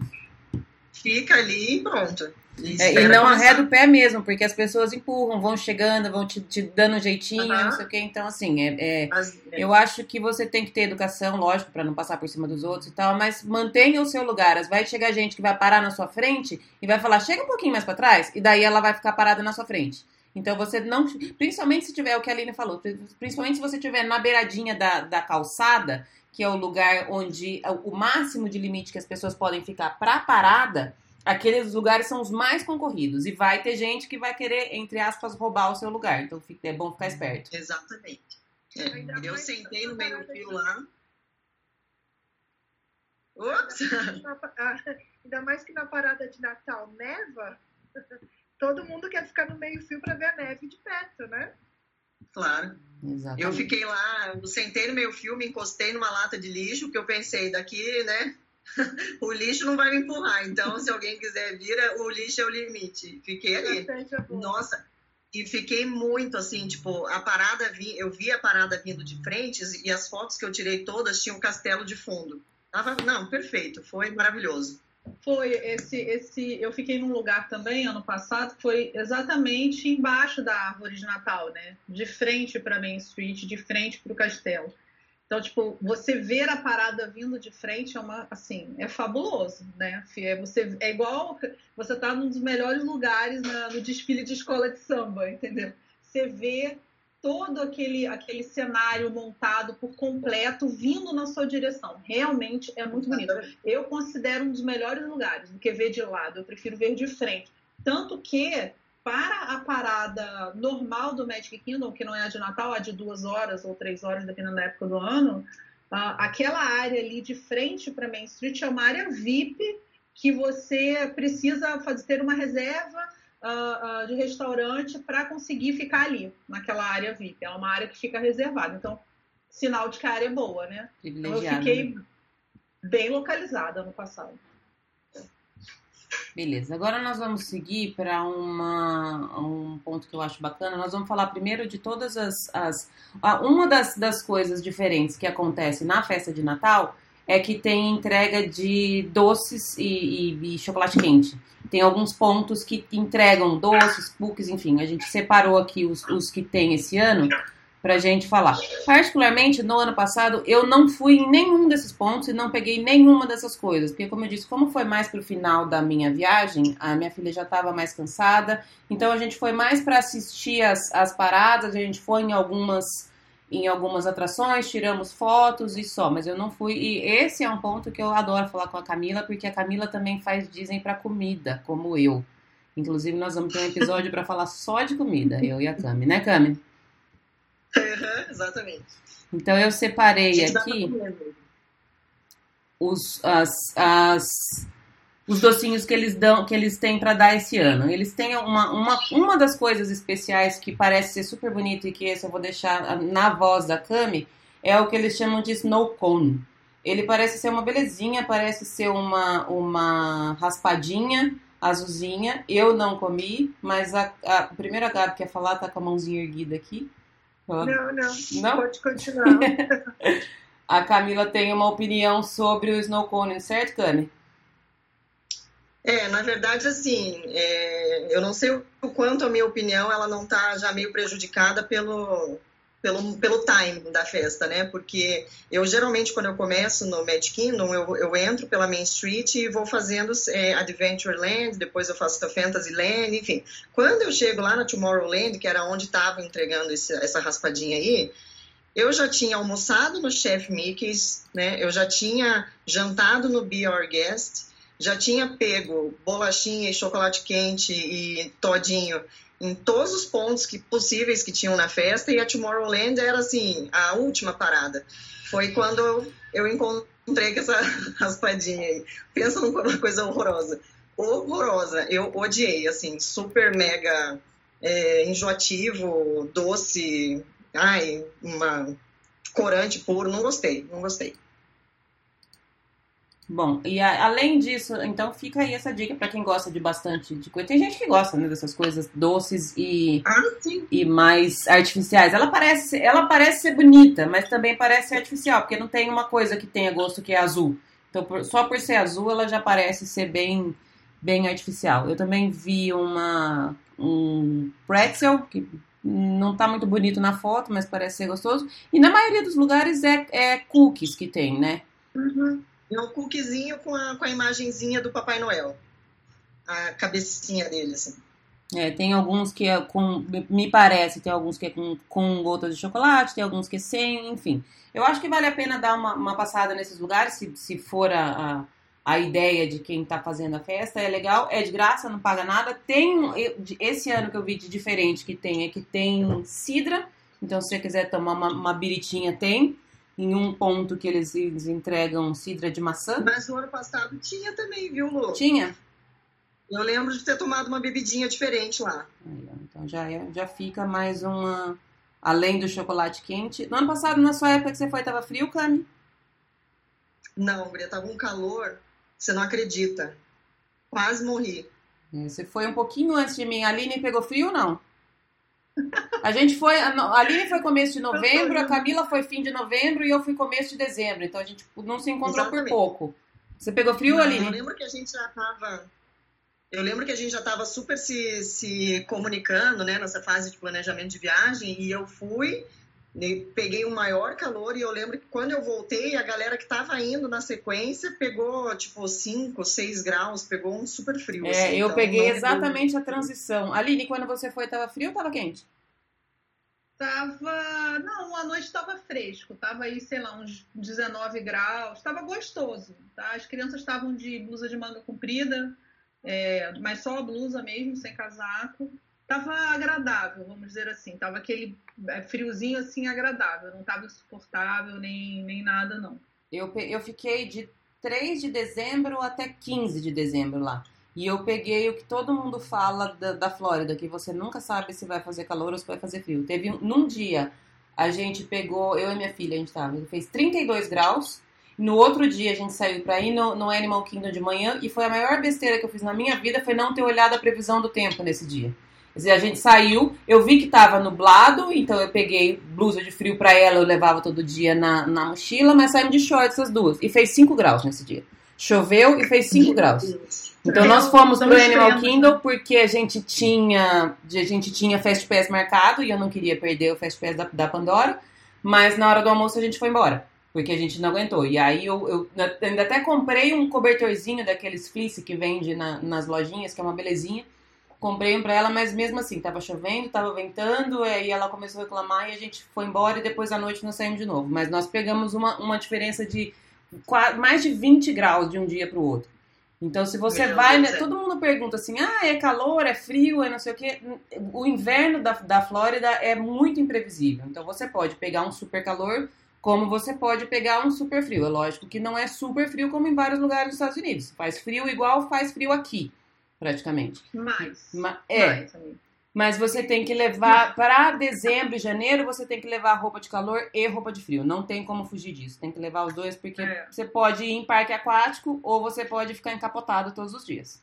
S3: Fica ali e pronto.
S1: É, e não
S3: começar.
S1: arreda o pé mesmo, porque as pessoas empurram, vão chegando, vão te, te dando um jeitinho,
S3: Aham.
S1: não sei o quê. Então, assim, é, é-
S3: Mas,
S1: eu acho que você tem que ter educação, lógico, pra não passar por cima dos outros e tal, mas mantenha o seu lugar. Vai chegar gente que vai parar na sua frente e vai falar, chega um pouquinho mais pra trás, e daí ela vai ficar parada na sua frente. Então você não. Principalmente se tiver o que a Aline falou, principalmente se você tiver na beiradinha da, da calçada, que é o lugar onde o máximo de limite que as pessoas podem ficar pra parada, aqueles lugares são os mais concorridos. E vai ter gente que vai querer, entre aspas, roubar o seu lugar. Então é bom ficar esperto.
S3: Exatamente. É, eu sentei no meio fio lá.
S4: Pa- ah, Ainda mais que na parada de Natal neva, todo mundo quer ficar no meio-fio para ver a neve de perto, né?
S3: Claro.
S1: Exatamente.
S3: Eu fiquei lá, sentei no meio fio, me encostei numa lata de lixo, que eu pensei, daqui, né? o lixo não vai me empurrar. Então, se alguém quiser vir, o lixo é o limite. Fiquei ali.
S4: Amor.
S3: Nossa, e fiquei muito assim, tipo, a parada vi, eu vi a parada vindo de frente e as fotos que eu tirei todas tinham um castelo de fundo. Tava, não, perfeito, foi maravilhoso.
S2: Foi esse, esse. Eu fiquei num lugar também ano passado, foi exatamente embaixo da árvore de Natal, né? De frente para Main Street, de frente para o castelo. Então, tipo, você ver a parada vindo de frente é uma, assim, é fabuloso, né? É, você, é igual você tá num dos melhores lugares na- no desfile de escola de samba, entendeu? Você vê todo aquele, aquele cenário montado por completo vindo na sua direção. Realmente é muito bonito. Eu considero um dos melhores lugares do que ver de lado. Eu prefiro ver de frente. Tanto que, para a parada normal do Magic Kingdom, que não é a de Natal, a de duas horas ou três horas, dependendo da época do ano, aquela área ali de frente para Main Street é uma área VIP que você precisa fazer, ter uma reserva uh, uh, de restaurante para conseguir ficar ali, naquela área VIP. É uma área que fica reservada. Então, sinal de que a área é boa, né? Então, eu fiquei né? bem localizada no passado.
S1: Beleza, agora nós vamos seguir para um ponto que eu acho bacana. Nós vamos falar primeiro de todas as. as uma das, das coisas diferentes que acontece na festa de Natal é que tem entrega de doces e, e, e chocolate quente. Tem alguns pontos que entregam doces, cookies, enfim. A gente separou aqui os, os que tem esse ano para gente falar. Particularmente no ano passado, eu não fui em nenhum desses pontos e não peguei nenhuma dessas coisas, porque como eu disse, como foi mais pro final da minha viagem, a minha filha já estava mais cansada, então a gente foi mais para assistir as, as paradas, a gente foi em algumas em algumas atrações, tiramos fotos e só, mas eu não fui. E esse é um ponto que eu adoro falar com a Camila, porque a Camila também faz dizem para comida, como eu. Inclusive, nós vamos ter um episódio para falar só de comida, eu e a Cami, né, Cami?
S3: Uhum, exatamente.
S1: Então eu separei aqui os, as, as, os docinhos que eles dão, que eles têm para dar esse ano. Eles têm uma, uma, uma das coisas especiais que parece ser super bonito e que esse eu vou deixar na voz da Cami, é o que eles chamam de snow cone. Ele parece ser uma belezinha, parece ser uma, uma raspadinha azulzinha. Eu não comi, mas a, a primeira que quer falar tá com a mãozinha erguida aqui.
S4: Não, não, não? Pode continuar.
S1: a Camila tem uma opinião sobre o snow cone, certo, Cami?
S3: É, na verdade, assim, é, eu não sei o quanto a minha opinião ela não está já meio prejudicada pelo, pelo, pelo time da festa, né? Porque eu geralmente, quando eu começo no Magic Kingdom, eu, eu entro pela Main Street e vou fazendo é, Adventureland, depois eu faço Fantasyland, enfim. Quando eu chego lá na Tomorrowland, que era onde estava entregando esse, essa raspadinha aí, eu já tinha almoçado no Chef Mickey's, né? Eu já tinha jantado no Be Our Guest, já tinha pego bolachinha e chocolate quente e todinho em todos os pontos que, possíveis que tinham na festa e a Tomorrowland era assim a última parada. Foi quando eu encontrei com essa raspadinha aí. Pensa numa coisa horrorosa. Horrorosa. Eu odiei, assim, super mega é, enjoativo, doce, ai, uma corante puro. Não gostei, não gostei.
S1: Bom, e a, além disso, então fica aí essa dica para quem gosta de bastante de coisa. Tem gente que gosta né, dessas coisas doces e,
S3: ah,
S1: e mais artificiais. Ela parece, ela parece ser bonita, mas também parece ser artificial, porque não tem uma coisa que tenha gosto que é azul. Então, por, só por ser azul, ela já parece ser bem, bem artificial. Eu também vi uma um pretzel que não tá muito bonito na foto, mas parece ser gostoso. E na maioria dos lugares é, é cookies que tem, né?
S3: Uhum. É um cookiezinho com a, com a imagenzinha do Papai Noel. A cabecinha dele, assim.
S1: É, tem alguns que é com. Me parece, tem alguns que é com, com gotas de chocolate, tem alguns que é sem, enfim. Eu acho que vale a pena dar uma, uma passada nesses lugares, se, se for a, a, a ideia de quem está fazendo a festa. É legal, é de graça, não paga nada. Tem. Esse ano que eu vi de diferente que tem é que tem cidra. Então, se você quiser tomar uma, uma biritinha, tem em um ponto que eles, entregam cidra de maçã.
S3: Mas no ano passado tinha também, viu, Lu?
S1: Tinha?
S3: Eu lembro de ter tomado uma bebidinha diferente lá.
S1: então já, é, já fica mais uma. Além do chocolate quente. No ano passado, na sua época que você foi, tava frio, Cami?
S3: Não, Guria, tava um calor. Você não acredita. Quase morri.
S1: É, você foi um pouquinho antes de mim. A Aline pegou frio ou não? A gente foi. A Aline foi começo de novembro, a Camila foi fim de novembro e eu fui começo de dezembro. Então a gente não se encontrou Exatamente. por pouco. Você pegou frio, não, Aline?
S3: Eu lembro que a gente já tava. Eu lembro que a gente já estava super se, se comunicando, né, nessa fase de planejamento de viagem, e eu fui, peguei o um maior calor, e eu lembro que quando eu voltei, a galera que estava indo na sequência pegou, tipo, 5, 6 graus, pegou um super frio.
S1: É, assim, eu então, peguei exatamente a transição. Aline, quando você foi, estava frio ou estava quente?
S2: Tava. Não, a noite estava fresco, tava aí, sei lá, uns 19 graus, estava gostoso. Tá? As crianças estavam de blusa de manga comprida, é, mas só a blusa mesmo, sem casaco. Tava agradável, vamos dizer assim. Tava aquele é, friozinho assim agradável, não tava insuportável nem, nem nada, não.
S1: Eu, eu fiquei de 3 de dezembro até 15 de dezembro lá. E eu peguei o que todo mundo fala da, da Flórida, que você nunca sabe se vai fazer calor ou se vai fazer frio. Teve num dia, a gente pegou, eu e minha filha, a gente tava, fez 32 graus. No outro dia a gente saiu pra ir no, no Animal Kingdom de manhã e foi a maior besteira que eu fiz na minha vida foi não ter olhado a previsão do tempo nesse dia. Quer dizer, a gente saiu, eu vi que tava nublado, então eu peguei blusa de frio pra ela, eu levava todo dia na, na mochila, mas saímos de shorts as duas. E fez 5 graus nesse dia. Choveu e fez 5 graus. Então nós fomos pro Animal Kingdom porque a gente tinha a gente tinha Fast Pass marcado e eu não queria perder o Fast Pass da, da Pandora, mas na hora do almoço a gente foi embora. Porque a gente não aguentou. E aí eu, eu ainda até comprei um cobertorzinho daqueles fleece que vende na, nas lojinhas, que é uma belezinha. Comprei um pra ela, mas mesmo assim, tava chovendo, tava ventando, aí ela começou a reclamar e a gente foi embora e depois à noite nós saímos de novo. Mas nós pegamos uma, uma diferença de mais de 20 graus de um dia pro outro. Então, se você Meu vai, né, todo mundo pergunta assim: ah, é calor, é frio, é não sei o quê. O inverno da, da Flórida é muito imprevisível. Então, você pode pegar um super calor, como você pode pegar um super frio. É lógico que não é super frio como em vários lugares dos Estados Unidos. Faz frio igual faz frio aqui, praticamente.
S2: Mais.
S1: Ma é. Mais, mas você tem que levar para dezembro e janeiro, você tem que levar roupa de calor e roupa de frio. Não tem como fugir disso. Tem que levar os dois porque é. você pode ir em parque aquático ou você pode ficar encapotado todos os dias.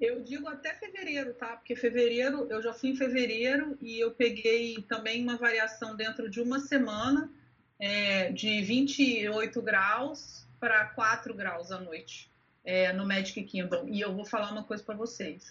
S2: Eu digo até fevereiro, tá? Porque fevereiro, eu já fui em fevereiro e eu peguei também uma variação dentro de uma semana é, de 28 graus para 4 graus à noite é, no Magic Kingdom. E eu vou falar uma coisa para vocês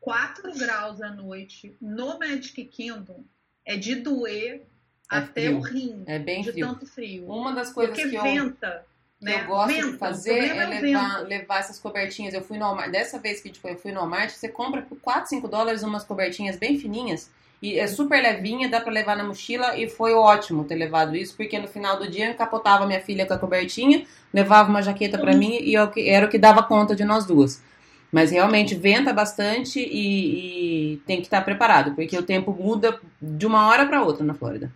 S2: 4 graus à noite no Magic Kingdom é de doer é até frio. o rim.
S1: É bem
S2: de
S1: frio.
S2: tanto frio.
S1: Uma das coisas
S2: Porque
S1: que eu,
S2: venta, né?
S1: eu gosto
S2: Venta,
S1: de fazer é,
S2: é
S1: levar, levar essas cobertinhas. Eu fui no Walmart, dessa vez que tipo, eu fui no Walmart, você compra por 4, 5 dólares umas cobertinhas bem fininhas. E é super levinha, dá pra levar na mochila e foi ótimo ter levado isso, porque no final do dia eu encapotava minha filha com a cobertinha, levava uma jaqueta para mim e eu, era o que dava conta de nós duas. Mas realmente venta bastante e, e tem que estar preparado, porque o tempo muda de uma hora para outra na Flórida.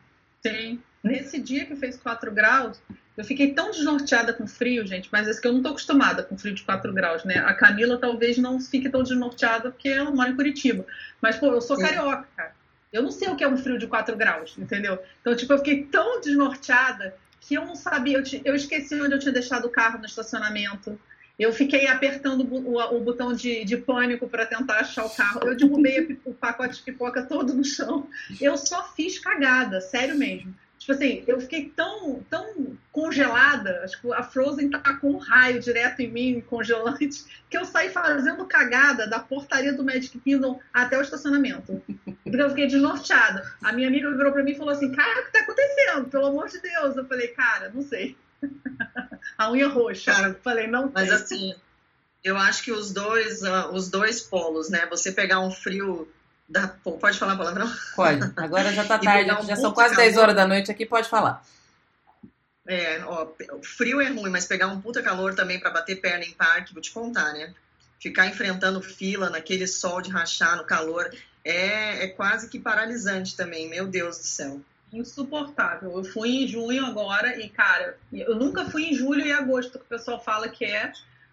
S2: Sim. Nesse dia que fez 4 graus, eu fiquei tão desnorteada com frio, gente, mas é que eu não tô acostumada com frio de 4 graus, né? A Camila talvez não fique tão desnorteada porque ela mora em Curitiba. Mas, pô, eu sou carioca, cara. Eu não sei o que é um frio de 4 graus, entendeu? Então, tipo, eu fiquei tão desnorteada que eu não sabia. Eu, eu esqueci onde eu tinha deixado o carro no estacionamento. Eu fiquei apertando o, o botão de, de pânico para tentar achar o carro. Eu derrubei o pacote de pipoca todo no chão. Eu só fiz cagada, sério mesmo. Tipo assim, eu fiquei tão, tão congelada, acho que a Frozen tá com um raio direto em mim, congelante, que eu saí fazendo cagada da portaria do Magic Kingdom até o estacionamento. Porque eu fiquei desnorteada. A minha amiga virou pra mim e falou assim: Cara, o que tá acontecendo? Pelo amor de Deus. Eu falei, cara, não sei. a unha roxa.
S3: Cara,
S2: falei, não
S3: Mas
S2: sei.
S3: assim, eu acho que os dois, uh, os dois polos, né? Você pegar um frio da. Pode falar palavrão?
S1: Pode. Agora já tá tarde,
S3: um
S1: já são quase 10
S3: calor.
S1: horas da noite aqui, pode falar.
S3: É, ó, o frio é ruim, mas pegar um puta calor também pra bater perna em parque, vou te contar, né? Ficar enfrentando fila naquele sol de rachar no calor é, é quase que paralisante também, meu Deus do céu.
S2: Insuportável. Eu fui em junho agora e, cara, eu nunca fui em julho e agosto, que o pessoal fala que é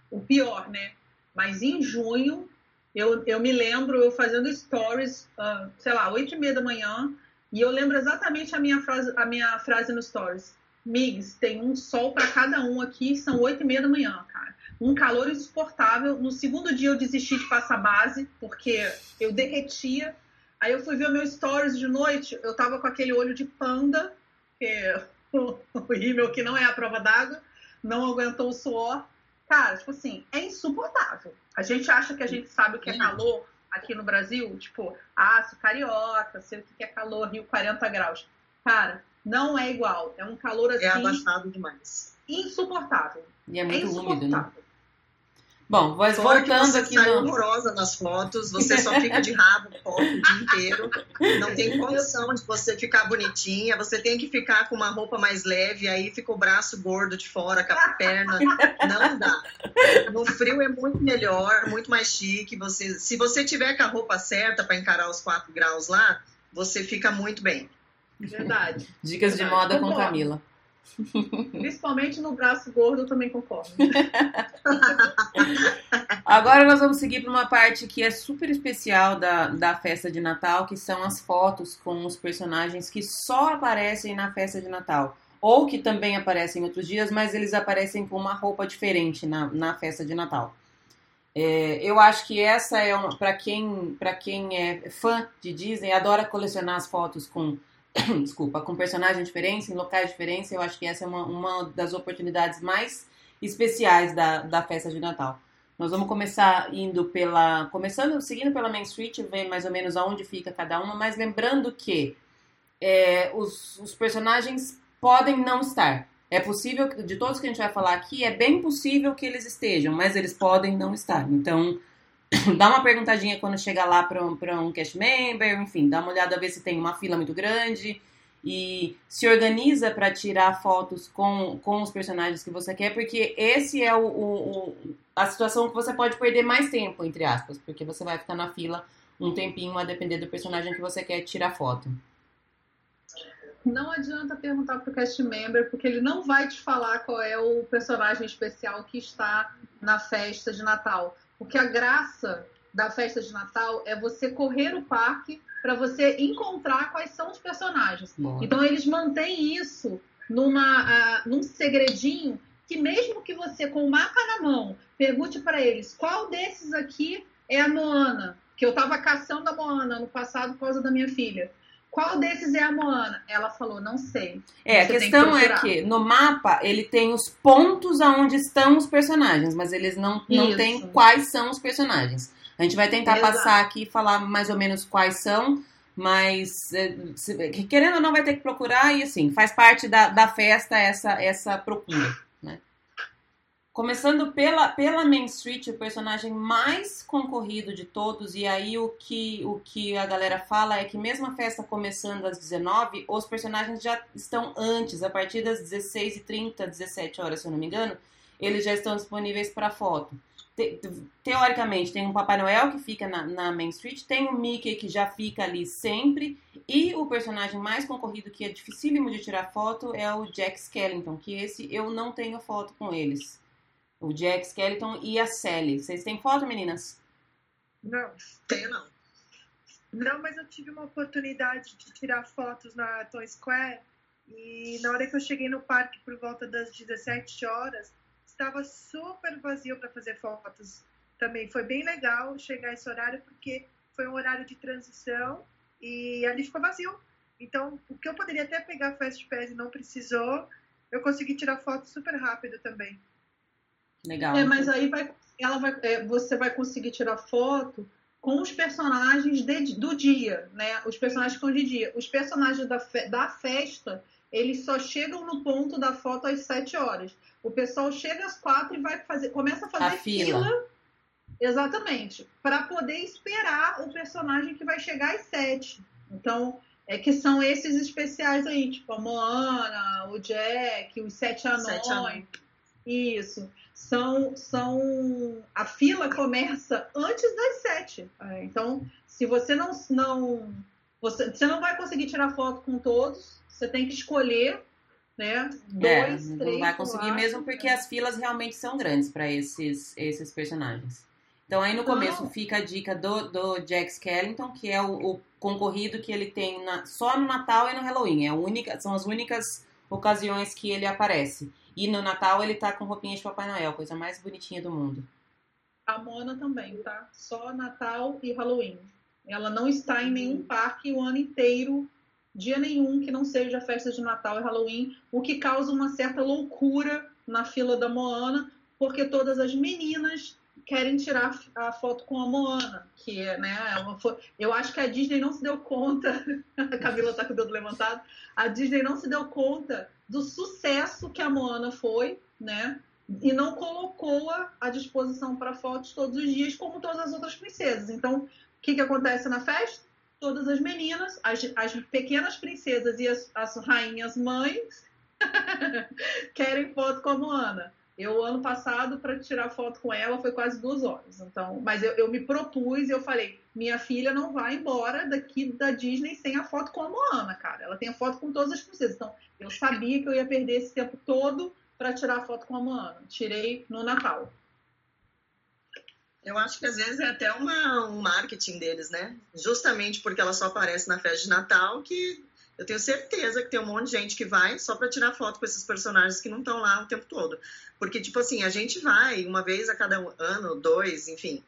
S2: o pior, né? Mas em junho, eu, eu me lembro eu fazendo stories, ah, sei lá, 8 e meia da manhã, e eu lembro exatamente a minha frase, a minha frase no stories. Migs, tem um sol para cada um aqui, são 8 e meia da manhã, cara. Um calor insuportável. No segundo dia eu desisti de passar base, porque eu derretia. Aí eu fui ver meus stories de noite, eu tava com aquele olho de panda, que é o rímel que não é a prova d'água, não aguentou o suor. Cara, tipo assim, é insuportável. A gente acha que a gente sabe o que é calor aqui no Brasil, tipo, ah, sou carioca, sei o que é calor, Rio 40 graus. Cara, não é igual. É um calor assim
S3: É abafado demais.
S2: insuportável.
S1: E é
S2: É
S1: muito úmido, né? Bom, mas
S3: Fora
S1: voltando
S3: que você
S1: aqui
S3: sai
S1: no.
S3: horrorosa nas fotos, você só fica de rabo foto o dia inteiro. Não tem condição de você ficar bonitinha. Você tem que ficar com uma roupa mais leve, aí fica o braço gordo de fora, com a perna. Não dá. No frio é muito melhor, muito mais chique. Você, se você tiver com a roupa certa para encarar os 4 graus lá, você fica muito bem.
S2: Verdade.
S1: Dicas de
S2: Verdade.
S1: moda com
S2: Concordo.
S1: Camila.
S2: Principalmente no braço gordo, eu também concordo.
S1: Agora nós vamos seguir para uma parte que é super especial da, da festa de Natal, que são as fotos com os personagens que só aparecem na festa de Natal. Ou que também aparecem em outros dias, mas eles aparecem com uma roupa diferente na, na festa de Natal. É, eu acho que essa é uma. Para quem, quem é fã de Disney, adora colecionar as fotos com. desculpa, com personagens diferentes, em locais diferentes. Eu acho que essa é uma, uma das oportunidades mais especiais da, da festa de Natal. Nós vamos começar indo pela. Começando, seguindo pela Main Street, ver mais ou menos aonde fica cada uma, mas lembrando que é, os, os personagens podem não estar. É possível, de todos que a gente vai falar aqui, é bem possível que eles estejam, mas eles podem não estar. Então, dá uma perguntadinha quando chegar lá para um, pra um cast member, enfim, dá uma olhada ver se tem uma fila muito grande e se organiza para tirar fotos com, com os personagens que você quer, porque esse é o, o- o- a situação que você pode perder mais tempo, entre aspas, porque você vai ficar na fila um tempinho a depender do personagem que você quer tirar foto.
S2: Não adianta perguntar pro cast member, porque ele não vai te falar qual é o personagem especial que está na festa de Natal. Porque a graça da festa de Natal é você correr o parque para você encontrar quais são os personagens. Então eles mantêm isso numa, ah, num segredinho que mesmo que você com o mapa na mão pergunte para eles qual desses aqui é a Moana, que eu estava caçando a Moana no passado por causa da minha filha. Qual desses é a Moana? Ela falou, não sei.
S1: É, a
S2: Você tem
S1: questão
S2: que
S1: é que no mapa ele tem os pontos aonde estão os personagens, mas eles não, não
S2: Isso.
S1: têm quais são os personagens. A gente vai tentar
S2: Exato.
S1: passar aqui e falar mais ou menos quais são, mas se- querendo ou não vai ter que procurar e assim, faz parte da, da festa essa, essa procura, né? Começando pela, pela Main Street, o personagem mais concorrido de todos, e aí o que, o que a galera fala é que mesmo a festa começando às 19, os personagens já estão antes, a partir das 16h30, 17 horas, se eu não me engano, eles já estão disponíveis para foto. Te- teoricamente, tem um Papai Noel que fica na, na Main Street, tem o Mickey que já fica ali sempre, e o personagem mais concorrido, que é dificílimo de tirar foto, é o Jack Skellington, que esse eu não tenho foto com eles. O Jack Skellington e a Sally. Vocês têm foto, meninas?
S4: Não.
S3: Tenho não.
S4: Não, mas eu tive uma oportunidade de tirar fotos na Toy Square e na hora que eu cheguei no parque por volta das 17 horas, estava super vazio para fazer fotos também. Foi bem legal chegar esse horário porque foi um horário de transição e ali ficou vazio. Então, o que eu poderia até pegar Fast Pass e não precisou, eu consegui tirar foto super rápido também.
S1: Legal.
S2: É, mas aí vai, ela vai, é, você vai conseguir tirar foto com os personagens de- do dia, né? Os personagens que estão de dia. Os personagens da, fe- da festa, eles só chegam no ponto da foto às 7 horas. O pessoal chega às 4 e vai fazer, começa a fazer
S1: A fila.
S2: Exatamente. Para poder esperar o personagem que vai chegar às 7. Então, é que são esses especiais aí, tipo a Moana, o Jack, os Sete Anões.
S3: Sete anões.
S2: Isso. São, são. A fila começa antes das sete. É, Então, se você não. não você, você não vai conseguir tirar foto com todos, você tem que escolher, né?
S1: É,
S2: Dois,
S1: não
S2: três.
S1: vai
S2: eu
S1: conseguir
S2: acho.
S1: mesmo porque as filas realmente são grandes para esses, esses personagens. Então aí no começo
S2: Não.
S1: fica a dica do, do Jack Skellington, que é o, o concorrido que ele tem na- só no Natal e no Halloween. É única, são as únicas ocasiões que ele aparece. E no Natal ele tá com roupinha de Papai Noel, coisa mais bonitinha do mundo.
S2: A Mona também, tá? Só Natal e Halloween. Ela não está em nenhum parque o ano inteiro, dia nenhum que não seja festa de Natal e Halloween, o que causa uma certa loucura na fila da Moana, porque todas as meninas querem tirar a foto com a Moana, que né, é eu acho que a Disney não se deu conta, a Camila tá com o dedo levantado, a Disney não se deu conta do sucesso que a Moana foi, né, e não colocou-a à disposição para fotos todos os dias, como todas as outras princesas. Então, o que, que acontece na festa? Todas as meninas, as, as pequenas princesas e as, as rainhas mães querem foto como Ana. Eu, ano passado, para tirar foto com ela, foi quase duas horas. Então, mas eu, eu me propus e eu falei: minha filha não vai embora daqui da Disney sem a foto com a Moana, cara. Ela tem a foto com todas as princesas. Então, eu sabia que eu ia perder esse tempo todo para tirar foto com a Moana. Tirei no Natal.
S3: Eu acho que às vezes é até uma, um marketing deles, né? Justamente porque ela só aparece na festa de Natal, que eu tenho certeza que tem um monte de gente que vai só para tirar foto com esses personagens que não estão lá o tempo todo. Porque, tipo assim, a gente vai uma vez a cada ano, dois, enfim,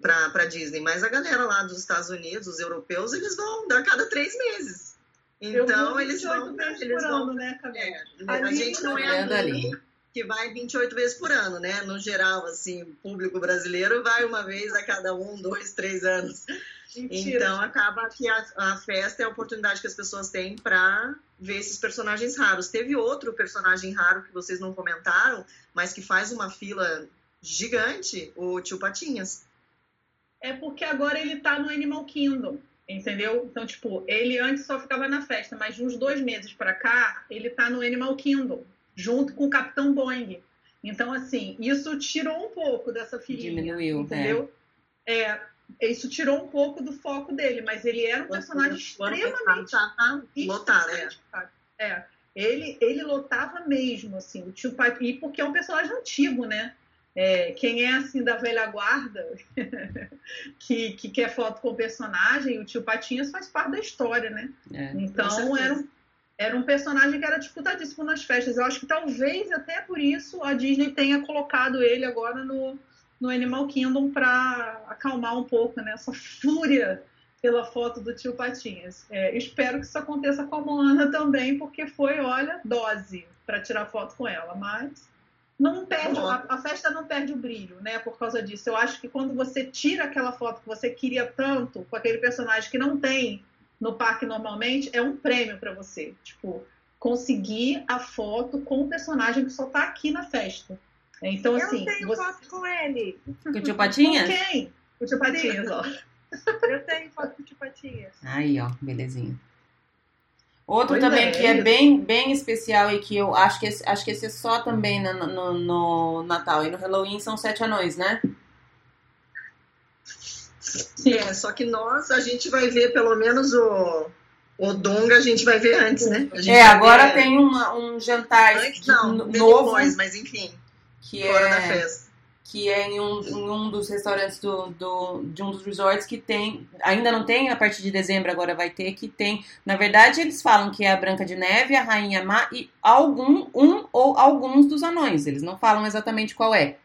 S3: para Disney. Mas a galera lá dos Estados Unidos, os europeus, eles vão a cada três meses. Então, eles vão. Eles vão
S2: né,
S3: é, a gente não é ali que vai 28 vezes por ano, né? No geral, assim, público brasileiro vai uma vez a cada um, dois, três anos. Mentira. Então acaba que a, a, festa é a oportunidade que as pessoas têm para ver esses personagens raros. Teve outro personagem raro que vocês não comentaram, mas que faz uma fila gigante, o Tio Patinhas.
S2: É porque agora ele tá no Animal Kingdom, entendeu? Então, tipo, ele antes só ficava na festa, mas de uns dois meses para cá, ele tá no Animal Kingdom junto com o Capitão Boeing. Então, assim, isso tirou um pouco dessa filinha. Diminuiu, entendeu? É. é. Isso tirou um pouco do foco dele, mas ele era um personagem extremamente
S3: tá, tá, lotado, é.
S2: é. Ele, ele lotava mesmo, assim, o tio Pai, e porque é um personagem antigo, né? É, quem é assim da velha guarda que, que quer foto com o personagem, o tio Patinhas faz parte da história, né? É, então era um, era um personagem que era disputadíssimo nas festas. Eu acho que talvez até por isso a Disney tenha colocado ele agora no, no Animal Kingdom para acalmar um pouco né, essa fúria pela foto do tio Patinhas. É, espero que isso aconteça com a Moana também, porque foi, olha, dose para tirar foto com ela. Mas não perde, a, a, festa não perde o brilho, né? Por causa disso. Eu acho que quando você tira aquela foto que você queria tanto com aquele personagem que não tem no parque normalmente é um prêmio para você. Tipo, conseguir a foto com o personagem que só tá aqui na festa. Então,
S4: eu
S2: assim.
S4: Eu tenho você... foto com ele.
S1: Com o tio Patinhas?
S2: Com quem? Com o tio Patinhas, ó.
S4: Eu tenho foto com o tio Patinhas.
S1: Aí, ó, belezinha. Outro pois também é, que é bem, bem especial e que eu acho que esse, acho que esse é só também no, no, no Natal e no Halloween são sete anões, né?
S3: É, só que nós, a gente vai ver pelo menos o, o Donga, a gente vai ver antes, né?
S1: É, agora ver... tem uma, um jantar
S3: antes, não, novo. Depois, mas enfim,
S1: que fora é, da festa. Que é em um, em um dos restaurantes do, do, de um dos resorts que tem. Ainda não tem, a partir de dezembro agora vai ter, que tem. Na verdade, eles falam que é a Branca de Neve, a Rainha Má e algum, um ou alguns dos anões. Eles não falam exatamente qual é.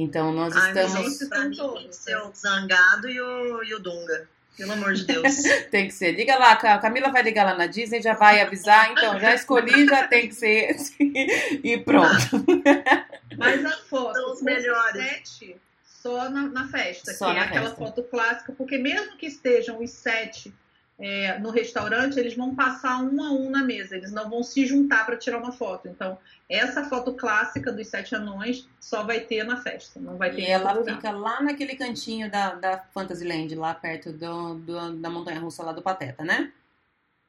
S1: Então nós Ai, estamos.
S3: Gente, pra mim, ser o Zangado e o, e o Dunga. Pelo amor de Deus.
S1: tem que ser. Liga lá, a Camila vai ligar lá na Disney, já vai avisar. Então, já escolhi, já tem que ser esse. e pronto.
S2: Mas a foto, São os melhores. Sete, só na, na festa, só que é na é aquela festa. foto clássica, porque mesmo que estejam os sete é, no restaurante, eles vão passar um a um na mesa, eles não vão se juntar para tirar uma foto. Então, essa foto clássica dos sete anões só vai ter na festa, não vai ter.
S1: E ela lugar. fica lá naquele cantinho da, da Fantasyland, lá perto do, do, da montanha russa lá do Pateta, né?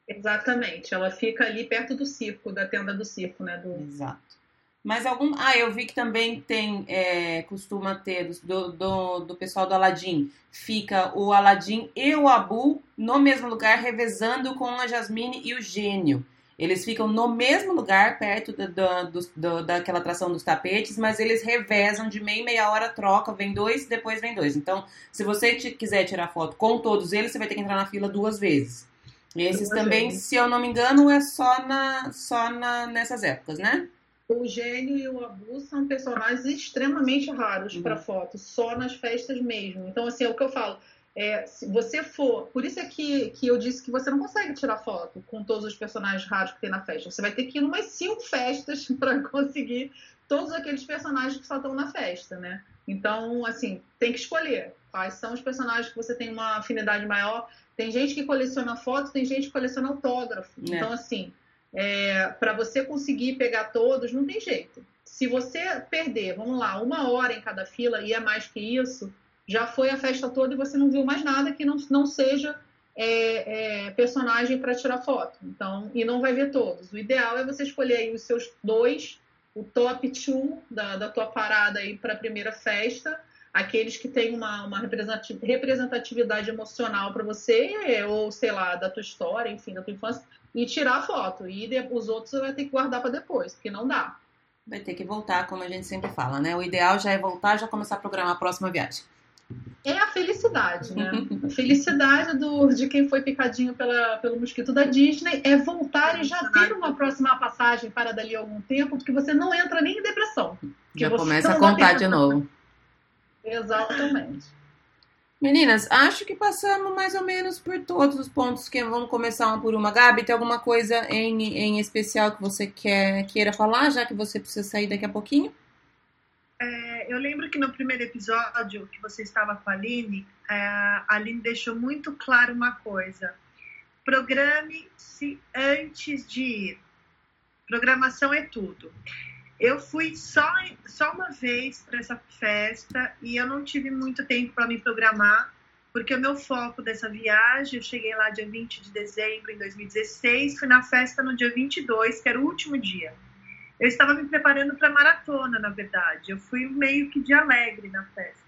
S2: Exatamente, ela fica ali perto do circo, da tenda do circo, né? Do...
S1: Exato. Mas algum. Ah, eu vi que também tem. É, costuma ter do, do, do pessoal do Aladim. Fica o Aladim e o Abu no mesmo lugar, revezando com a Jasmine e o Gênio. Eles ficam no mesmo lugar, perto do, do, do, daquela atração dos tapetes, mas eles revezam de meia meia hora, troca, vem dois, depois vem dois. Então, se você quiser tirar foto com todos eles, você vai ter que entrar na fila duas vezes. E esses também, se eu não me engano, é só, na, só na, nessas épocas, né?
S2: O Gênio e o Abu são personagens extremamente raros uhum. para foto, só nas festas mesmo. Então, assim, é o que eu falo. É, se você for. Por isso é que, que eu disse que você não consegue tirar foto com todos os personagens raros que tem na festa. Você vai ter que ir umas cinco festas para conseguir todos aqueles personagens que só estão na festa, né? Então, assim, tem que escolher quais são os personagens que você tem uma afinidade maior. Tem gente que coleciona foto, tem gente que coleciona autógrafo. É. Então, assim, é, para você conseguir pegar todos, não tem jeito. Se você perder, vamos lá, uma hora em cada fila e é mais que isso, já foi a festa toda e você não viu mais nada que não, não seja é, é, personagem para tirar foto. Então, e não vai ver todos. O ideal é você escolher aí os seus dois, o top two da, da tua parada aí para a primeira festa, aqueles que têm uma, uma representatividade emocional para você, ou sei lá, da tua história, enfim, da tua infância, e tirar a foto. E os outros você vai ter que guardar para depois, porque não dá.
S1: Vai ter que voltar, como a gente sempre fala, né? O ideal já é voltar, já começar a programar a próxima viagem.
S2: É a felicidade, né? A felicidade do, de quem foi picadinho pela, pelo mosquito da Disney é voltar e já ter uma próxima passagem para dali a algum tempo, porque você não entra nem em depressão.
S1: Já começa a contar de novo.
S2: Exatamente.
S1: Meninas, acho que passamos mais ou menos por todos os pontos que vamos começar por uma. Gabi, tem alguma coisa em, em especial que você quer, queira falar, já que você precisa sair daqui a pouquinho?
S4: É, eu lembro que no primeiro episódio que você estava com a Aline, é, a Aline deixou muito claro uma coisa. Programe-se antes de ir. Programação é tudo. Eu fui só, só uma vez para essa festa e eu não tive muito tempo para me programar, porque o meu foco dessa viagem, eu cheguei lá dia 20 de dezembro de 2016, fui na festa no dia 22, que era o último dia. Eu estava me preparando para maratona, na verdade. Eu fui meio que de alegre na festa.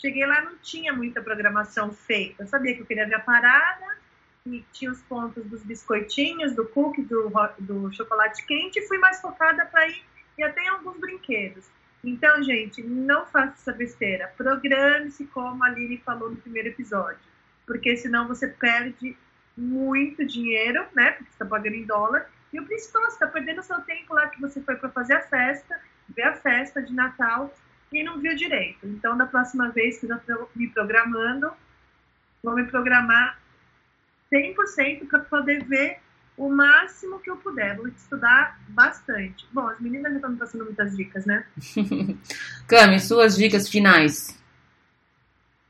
S4: Cheguei lá, não tinha muita programação feita. Eu sabia que eu queria ver a parada, e tinha os pontos dos biscoitinhos, do cookie, do, do chocolate quente, e fui mais focada para ir e até alguns brinquedos. Então, gente, não faça essa besteira. Programe-se como a Lili falou no primeiro episódio. Porque senão você perde muito dinheiro, né? Porque você está pagando em dólar. E o principal, você está perdendo seu tempo lá que você foi para fazer a festa, ver a festa de Natal e não viu direito. Então, da próxima vez que eu estou me programando, vou me programar 100% para poder ver o máximo que eu puder. Vou estudar bastante. Bom, as meninas já estão me passando muitas dicas, né?
S1: Cami, suas dicas finais.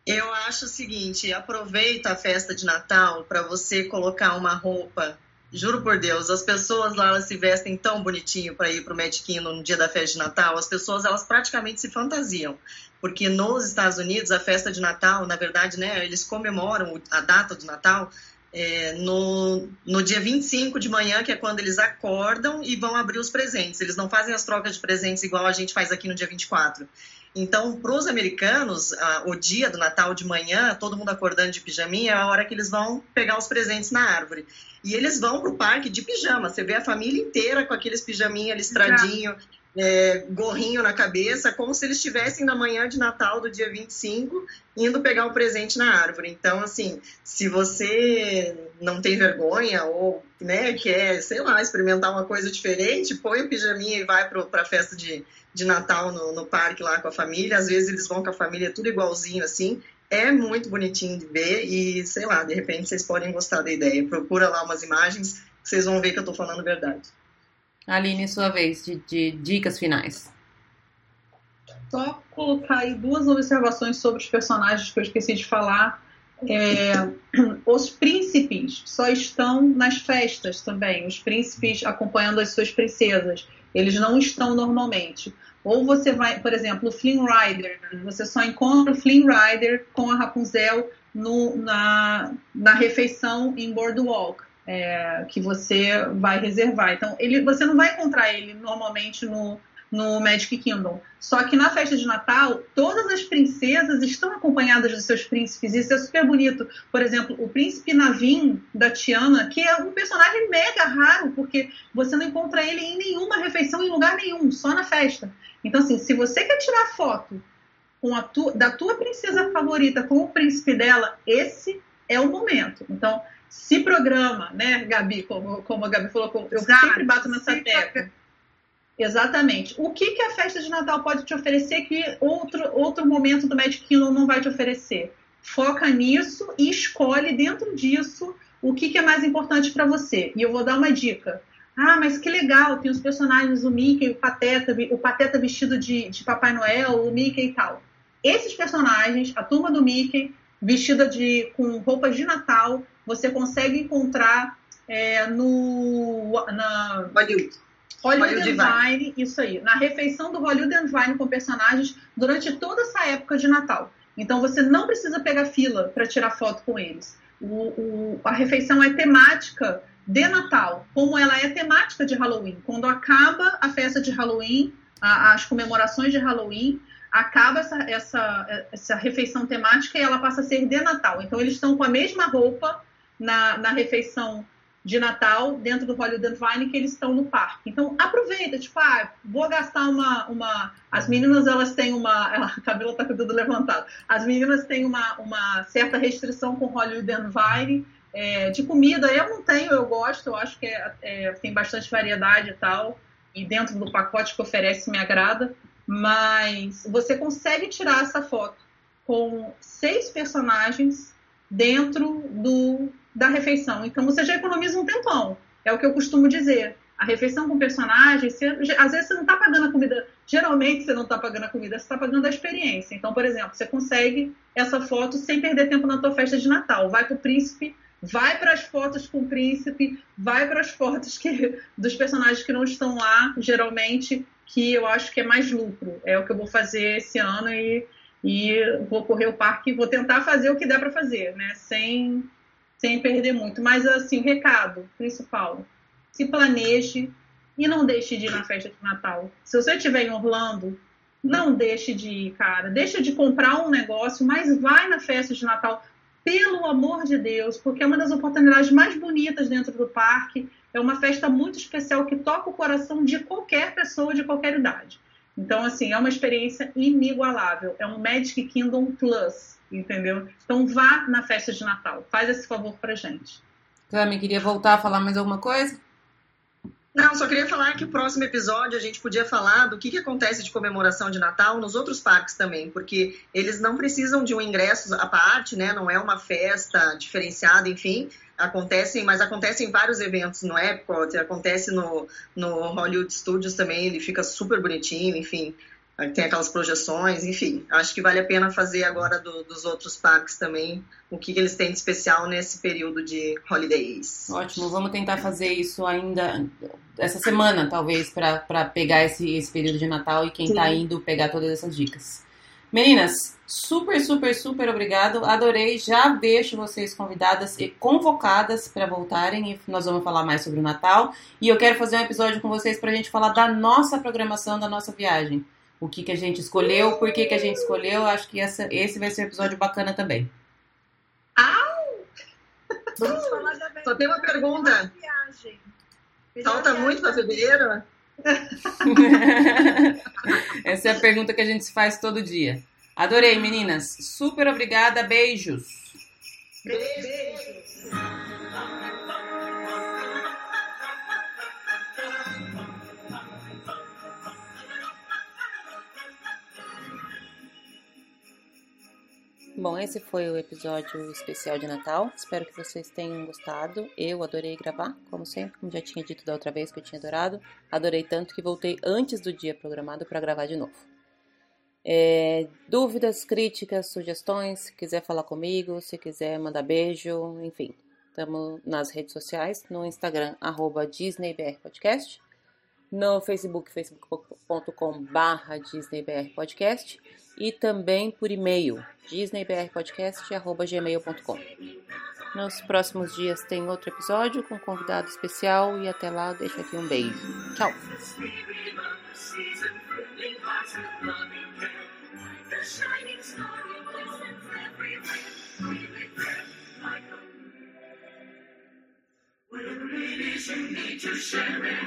S3: Eu acho o seguinte: aproveita a festa de Natal para você colocar uma roupa. Juro por Deus, as pessoas lá elas se vestem tão bonitinho para ir para o Kingdom no dia da festa de Natal. As pessoas elas praticamente se fantasiam, porque nos Estados Unidos a festa de Natal, na verdade, né, eles comemoram a data do Natal é, no, no dia 25 de manhã, que é quando eles acordam e vão abrir os presentes. Eles não fazem as trocas de presentes igual a gente faz aqui no dia 24. Então, para os americanos, o dia do Natal de manhã, todo mundo acordando de pijaminha, é a hora que eles vão pegar os presentes na árvore. E eles vão para o parque de pijama. Você vê a família inteira com aqueles pijaminha listradinho, é, gorrinho na cabeça, como se eles estivessem na manhã de Natal do dia 25 indo pegar o presente na árvore. Então, assim, se você não tem vergonha ou né, quer, sei lá, experimentar uma coisa diferente, põe o pijaminha e vai para a festa de, de Natal no, no parque lá com a família. Às vezes eles vão com a família tudo igualzinho assim. É muito bonitinho de ver e, sei lá, de repente vocês podem gostar da ideia. Procura lá umas imagens, vocês vão ver que eu estou falando verdade.
S1: Aline, sua vez de, de dicas finais.
S2: Só colocar aí duas observações sobre os personagens que eu esqueci de falar. É, os príncipes só estão nas festas também. Os príncipes acompanhando as suas princesas. Eles não estão normalmente. Ou você vai, por exemplo, o Flynn Rider. Você só encontra o Flynn Rider com a Rapunzel no, na, na refeição em Boardwalk é, que você vai reservar. Então, ele, você não vai encontrar ele normalmente no, no Magic Kingdom. Só que na festa de Natal, todas as princesas estão acompanhadas dos seus príncipes. Isso é super bonito. Por exemplo, o príncipe Navin da Tiana, que é um personagem mega raro, porque você não encontra ele em nenhuma refeição, em lugar nenhum, só na festa. Então, assim, se você quer tirar foto com a tu, da tua princesa favorita com o príncipe dela, esse é o momento. Então, se programa, né, Gabi? Como, como a Gabi falou, eu Exato. sempre bato nessa tecla. Exatamente. O que, que a festa de Natal pode te oferecer que outro, outro momento do Magic Kingdom não vai te oferecer? Foca nisso e escolhe dentro disso o que, que é mais importante para você. E eu vou dar uma dica. Ah, mas que legal, tem os personagens, o Mickey, o Pateta, o Pateta vestido de, de Papai Noel, o Mickey e tal. Esses personagens, a turma do Mickey, vestida de com roupas de Natal, você consegue encontrar é, no na
S3: Hollywood.
S2: Hollywood,
S3: Hollywood
S2: and Vine, isso aí, na refeição do Hollywood and Vine com personagens durante toda essa época de Natal. Então você não precisa pegar fila para tirar foto com eles. O, o, a refeição é temática de Natal, como ela é temática de Halloween. Quando acaba a festa de Halloween, a, as comemorações de Halloween, acaba essa, essa, essa refeição temática e ela passa a ser de Natal. Então eles estão com a mesma roupa na, na refeição de Natal dentro do Hollywood Vine que eles estão no parque. Então aproveita, tipo, ah, vou gastar uma, uma. As meninas elas têm uma. Ela, a Camila tá com o dedo levantado. As meninas têm uma, uma certa restrição com Hollywood Vine. É, de comida eu não tenho, eu gosto, eu acho que é, é, tem bastante variedade e tal. E dentro do pacote que oferece me agrada. Mas você consegue tirar essa foto com seis personagens dentro do da refeição. Então você já economiza um tempão. É o que eu costumo dizer. A refeição com personagens, você, às vezes você não está pagando a comida. Geralmente você não está pagando a comida, você está pagando a experiência. Então, por exemplo, você consegue essa foto sem perder tempo na tua festa de Natal. Vai para o príncipe, vai para as fotos com o príncipe, vai para as fotos que, dos personagens que não estão lá, geralmente, que eu acho que é mais lucro. É o que eu vou fazer esse ano e, e vou correr o parque, vou tentar fazer o que der para fazer, né? Sem sem perder muito. Mas, assim, o recado principal: se planeje e não deixe de ir na festa de Natal. Se você estiver em Orlando, não deixe de ir, cara. Deixa de comprar um negócio, mas vai na festa de Natal, pelo amor de Deus, porque é uma das oportunidades mais bonitas dentro do parque. É uma festa muito especial que toca o coração de qualquer pessoa de qualquer idade. Então, assim, é uma experiência inigualável. É um Magic Kingdom Plus entendeu? Então vá na festa de Natal, faz esse favor pra gente.
S1: Cami, queria voltar a falar mais alguma coisa?
S3: Não, só queria falar que o próximo episódio a gente podia falar do que, que acontece de comemoração de Natal nos outros parques também, porque eles não precisam de um ingresso à parte, né? Não é uma festa diferenciada, enfim. Acontecem, mas acontecem vários eventos no Epcot, acontece no, no Hollywood Studios também, ele fica super bonitinho, enfim tem aquelas projeções, enfim. Acho que vale a pena fazer agora do, dos outros parques também o que eles têm de especial nesse período de holidays.
S1: Ótimo, vamos tentar fazer isso ainda essa semana, talvez, para pegar esse, esse período de Natal e quem está indo pegar todas essas dicas. Meninas, super, super, super obrigado. Adorei. Já deixo vocês convidadas e convocadas para voltarem e nós vamos falar mais sobre o Natal. E eu quero fazer um episódio com vocês para a gente falar da nossa programação, da nossa viagem o que, que a gente escolheu, por que, que a gente escolheu. Acho que essa, esse vai ser um episódio bacana também.
S3: Au! Vamos falar da Só tem uma pergunta. Falta muito para fevereiro?
S1: Essa é a pergunta que a gente faz todo dia. Adorei, meninas. Super obrigada. Beijos.
S3: Beijos.
S1: Bom, esse foi o episódio especial de Natal. Espero que vocês tenham gostado. Eu adorei gravar, como sempre, como já tinha dito da outra vez que eu tinha adorado. Adorei tanto que voltei antes do dia programado para gravar de novo. É, dúvidas, críticas, sugestões, se quiser falar comigo, se quiser mandar beijo, enfim. Estamos nas redes sociais, no Instagram, arroba DisneyBRPodcast, no Facebook, facebook.com barra DisneyBRPodcast e também por e-mail disneybrpodcast.gmail.com. Nos próximos dias tem outro episódio com convidado especial e até lá deixo aqui um beijo. Tchau! Whatever it is you need to share it